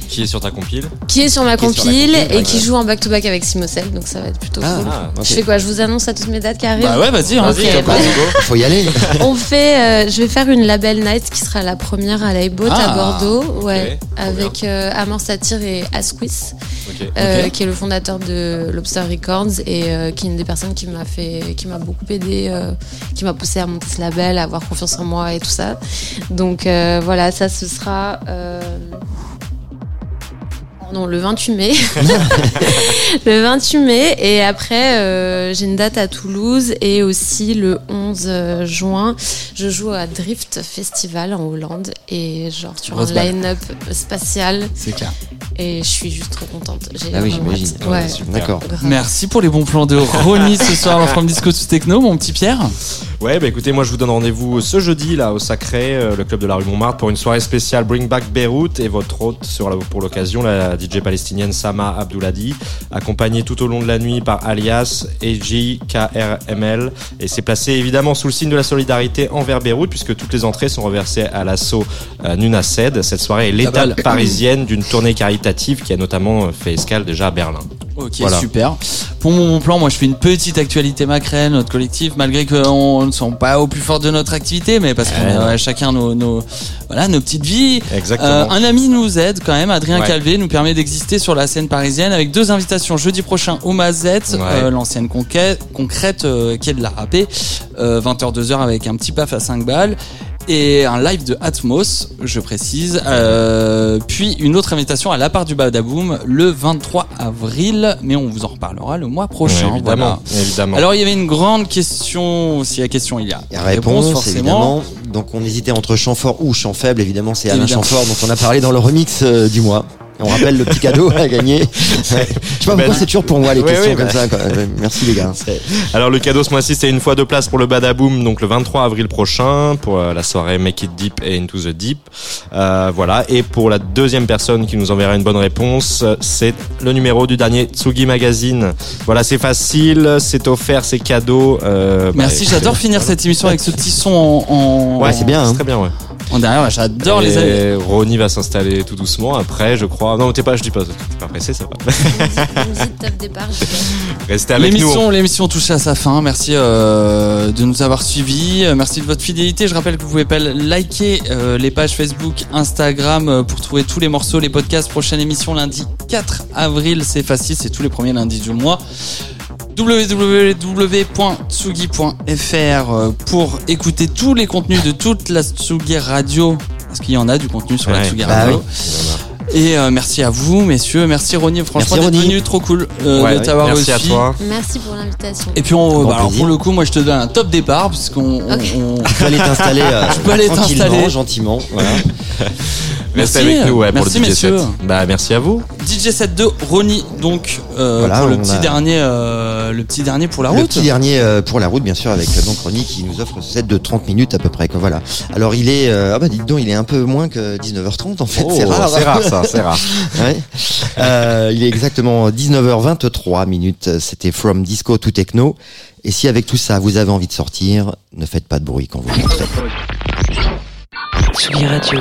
Qui est sur ta compile qui est sur ma Qui est sur la compile compile, et ouais. qui joue en back-to-back avec Simocel, donc ça va être plutôt Ah, cool. Ah, ok. Je fais quoi Je vous annonce à toutes mes dates qui arrivent Bah ouais, vas-y, hein, Ok, vas-y, bah, Faut y aller. On fait, euh, je vais faire une label night qui sera la première à l'Aibot Ah, à Bordeaux, ouais, trop avec euh, Amor Satir et Asquith, Ok. euh, qui est le fondateur de Lobster Records et euh, qui est une des personnes qui m'a fait, qui m'a beaucoup aidé, euh, qui m'a poussé à monter ce label, à avoir confiance en moi et tout ça. Donc euh, voilà, ça ce sera. euh, non, le 28 mai. le 28 mai. Et après, euh, j'ai une date à Toulouse. Et aussi le 11 juin, je joue à Drift Festival en Hollande. Et genre sur un line-up spatial. C'est clair. Et je suis juste trop contente. J'ai Ah oui, j'imagine. Ouais. D'accord. Merci pour les bons plans de Ronnie ce soir dans From Disco to Techno, mon petit Pierre. Ouais, bah écoutez, moi je vous donne rendez-vous ce jeudi là au Sacré, euh, le club de la rue Montmartre, pour une soirée spéciale Bring Back Beyrouth et votre hôte sur la- pour l'occasion, la DJ palestinienne Sama Abdouladi, accompagnée tout au long de la nuit par Alias, EJ, KRML. Et c'est placé évidemment sous le signe de la solidarité envers Beyrouth, puisque toutes les entrées sont reversées à l'assaut euh, Nunased. Cette soirée est l'étape parisienne d'une tournée caritative qui a notamment fait escale déjà à Berlin. Ok, Voilà. super. Pour mon plan, moi je fais une petite actualité Macrel, notre collectif, malgré qu'on ne sont pas au plus fort de notre activité, mais parce qu'on Ouais, a chacun nos, nos, voilà, nos petites vies. Exactement. Euh, un ami nous aide quand même, Adrien Ouais. Calvé nous permet d'exister sur la scène parisienne avec deux invitations jeudi prochain au Mazette, Ouais. euh, l'ancienne conquête, concrète euh, qui est de la râpée, euh, 20h-2h avec un petit paf à 5 balles. Et un live de Atmos, je précise. Euh, puis une autre invitation à la part du Badaboom le 23 avril, mais on vous en reparlera le mois prochain. Ouais, évidemment, voilà. évidemment. Alors il y avait une grande question, s'il y a question il y a, Il y a réponse, forcément. évidemment. Donc on hésitait entre chant fort ou chant faible. Évidemment, c'est Alain Évidemment. Chamfort dont on a parlé dans le remix euh, du mois. On rappelle le petit cadeau à gagner. Je sais pas pourquoi Ben, c'est toujours pour moi les questions oui, comme bah. ça. quoi. Merci les gars. Alors le cadeau ce mois-ci c'est une fois de place pour le Badaboom donc le 23 avril prochain pour euh, la soirée Make It Deep et Into the Deep. Euh, voilà et pour la deuxième personne qui nous enverra une bonne réponse c'est le numéro du dernier Tsugi Magazine. Voilà c'est facile, c'est offert, c'est cadeau. euh, bah, Merci, écoutez, j'adore finir cette émission avec ce petit son en, en- Ouais, c'est bien, hein. Très bien ouais. En derrière, j'adore les amis. Ronnie va s'installer tout doucement. Après, je crois. Non, t'es pas, je dis pas, t'es pas pressé, ça va. Départ. Restez avec nous. L'émission, l'émission touche à sa fin. Merci euh, de nous avoir suivis. Euh, Merci de votre fidélité. Je rappelle que vous pouvez pas liker euh, les pages Facebook, Instagram euh, pour trouver tous les morceaux, les podcasts. Prochaine émission lundi 4 avril. C'est facile, c'est tous les premiers lundis du mois www.tsugi.fr euh, pour écouter tous les contenus de toute la Tsugi Radio. Parce qu'il y en a du contenu sur la. Tsugi Bah Radio. Et euh, merci à vous, messieurs. Merci Ronnie, franchement, d'être venu. Trop cool euh, Ouais, de t'avoir merci aussi. à toi. Merci pour l'invitation. Et puis on, bah, alors pour le coup, moi je te donne un top départ puisqu'on on- Ok. on- Tu peux aller t'installer euh, peux aller t'installer. gentiment. Voilà. Restez Merci. avec nous ouais, pour Merci, le DJ messieurs. set. Bah, merci à vous. DJ 7 de Ronnie donc euh, Voilà, pour le petit a- dernier euh, le petit dernier pour la Le route. petit dernier euh, pour la route, bien sûr, avec euh, donc Ronnie qui nous offre ce set de 30 minutes à peu près. Quoi, voilà. Alors il est, euh, ah bah dites donc, il est un peu moins que 19h30 en fait. Oh, c'est rare. C'est rare, ça, c'est rare. Ouais. Euh, il est exactement 19h23 minutes. C'était From Disco to Techno. Et si avec tout ça vous avez envie de sortir, ne faites pas de bruit quand vous rentrez. Radio.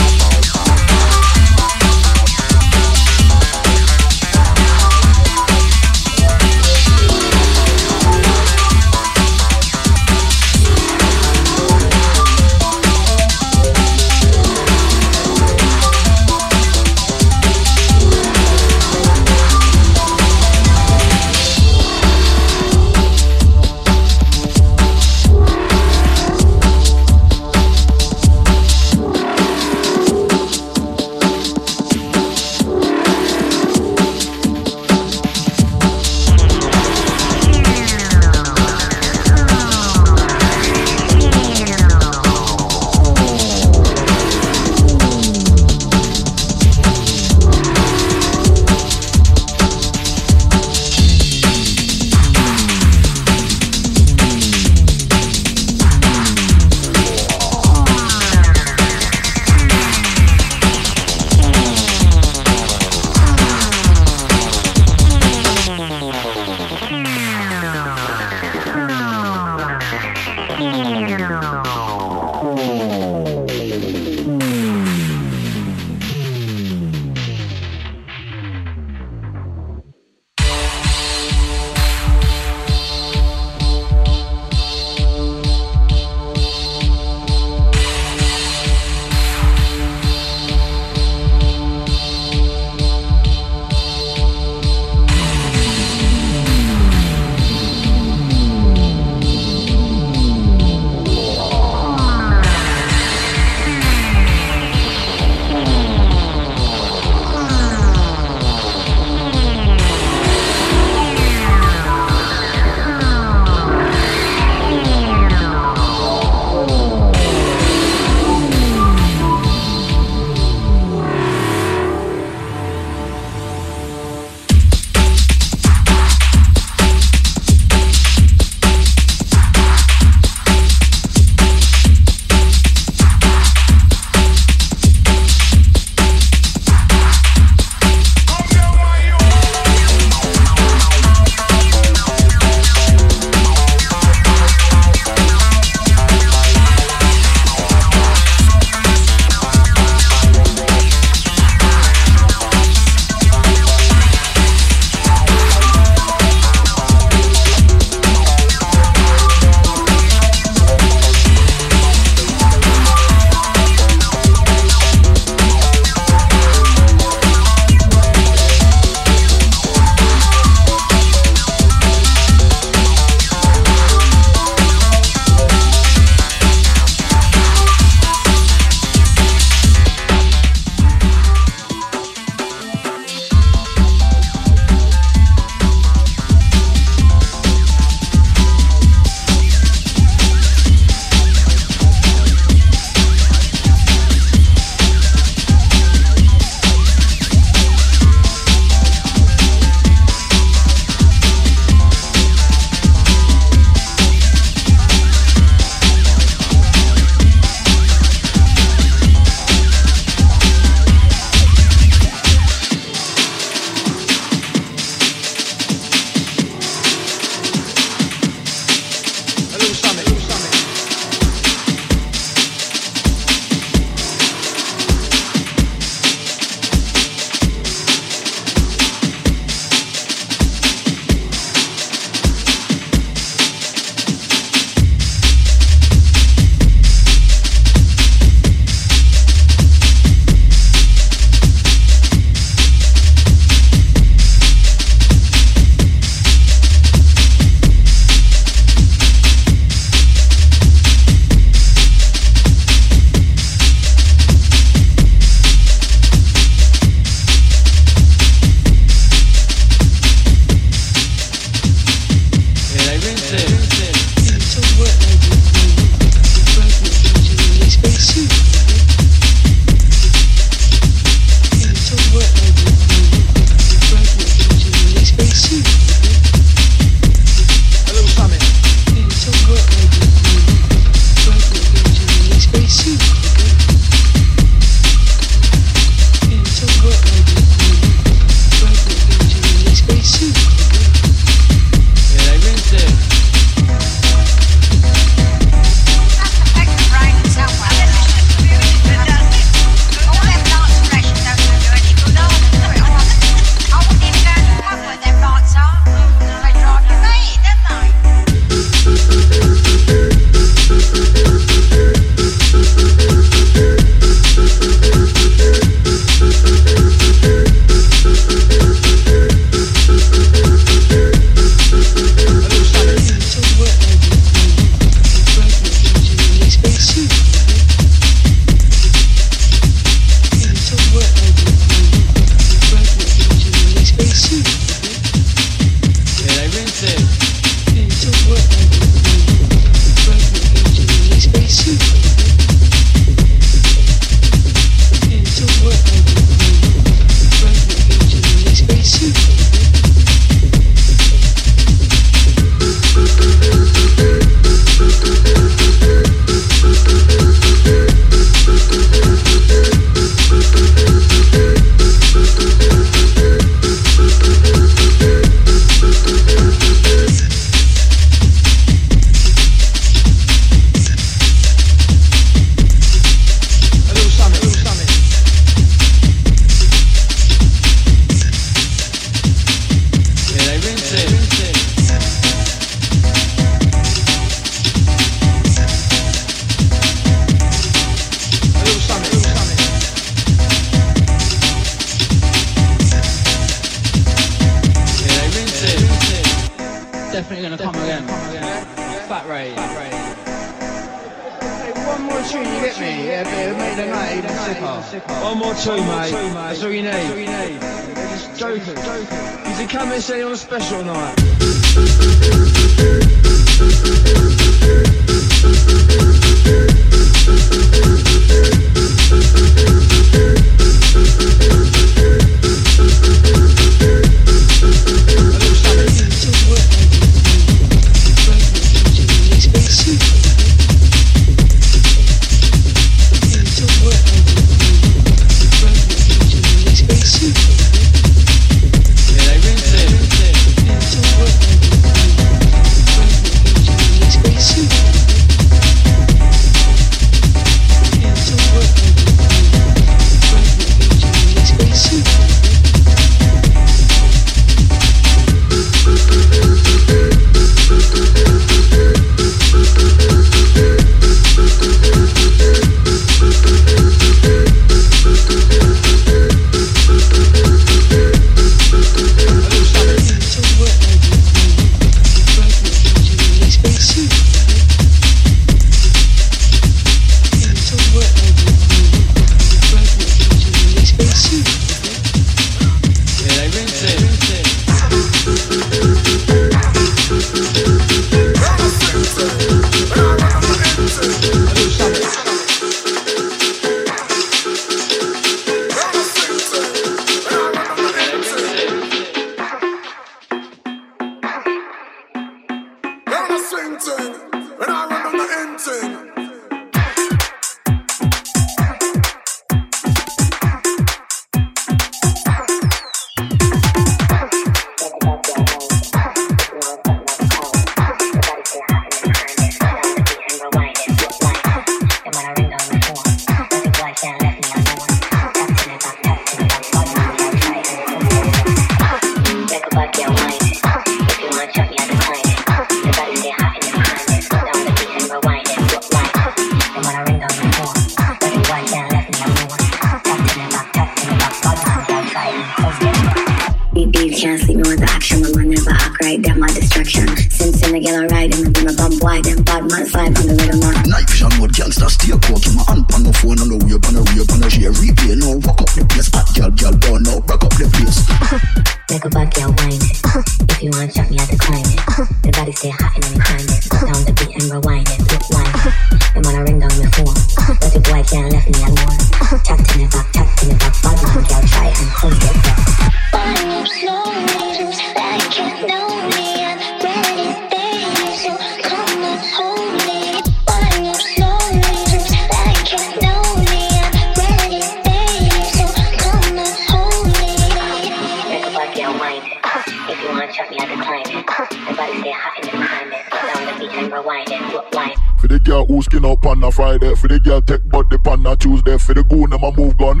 for the goon them a move gun.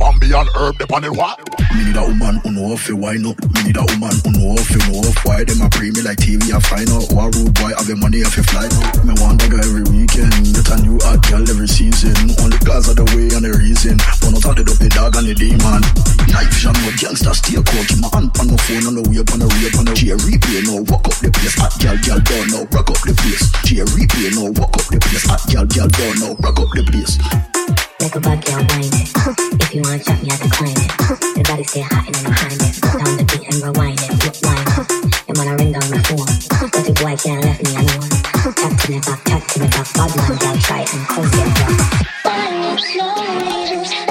Bambi and herb they on it what? Me need a woman who know you wine up. Me need a woman who know you know if why them a pre me like TV I find out. A rude boy have your money if you fly out. Me want a girl every weekend. Get a new hot girl every season. Only cause of the way and the reason. Wanna talk it up the dog and the demon. Night vision mode gangster stay. Keep my hand on the phone on the way up on the up on the share replay. No walk up the place. Hot girl girl down now rock up the place. Share replay. No walk up the place. Hot girl girl down now rock up the place. Make a bad girl wind it. If you want shot me, I have to climb it. The body stay hot and then climb it. Put down the beat and rewind it. Look wine it. Them on a ring down my phone. But the boy can't left me alone. Chat to me back, chat to me back. Bad man girl try and come get back. If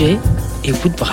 écoutez la Tsugi Radio avec Pionnier DJ et Woodbrass.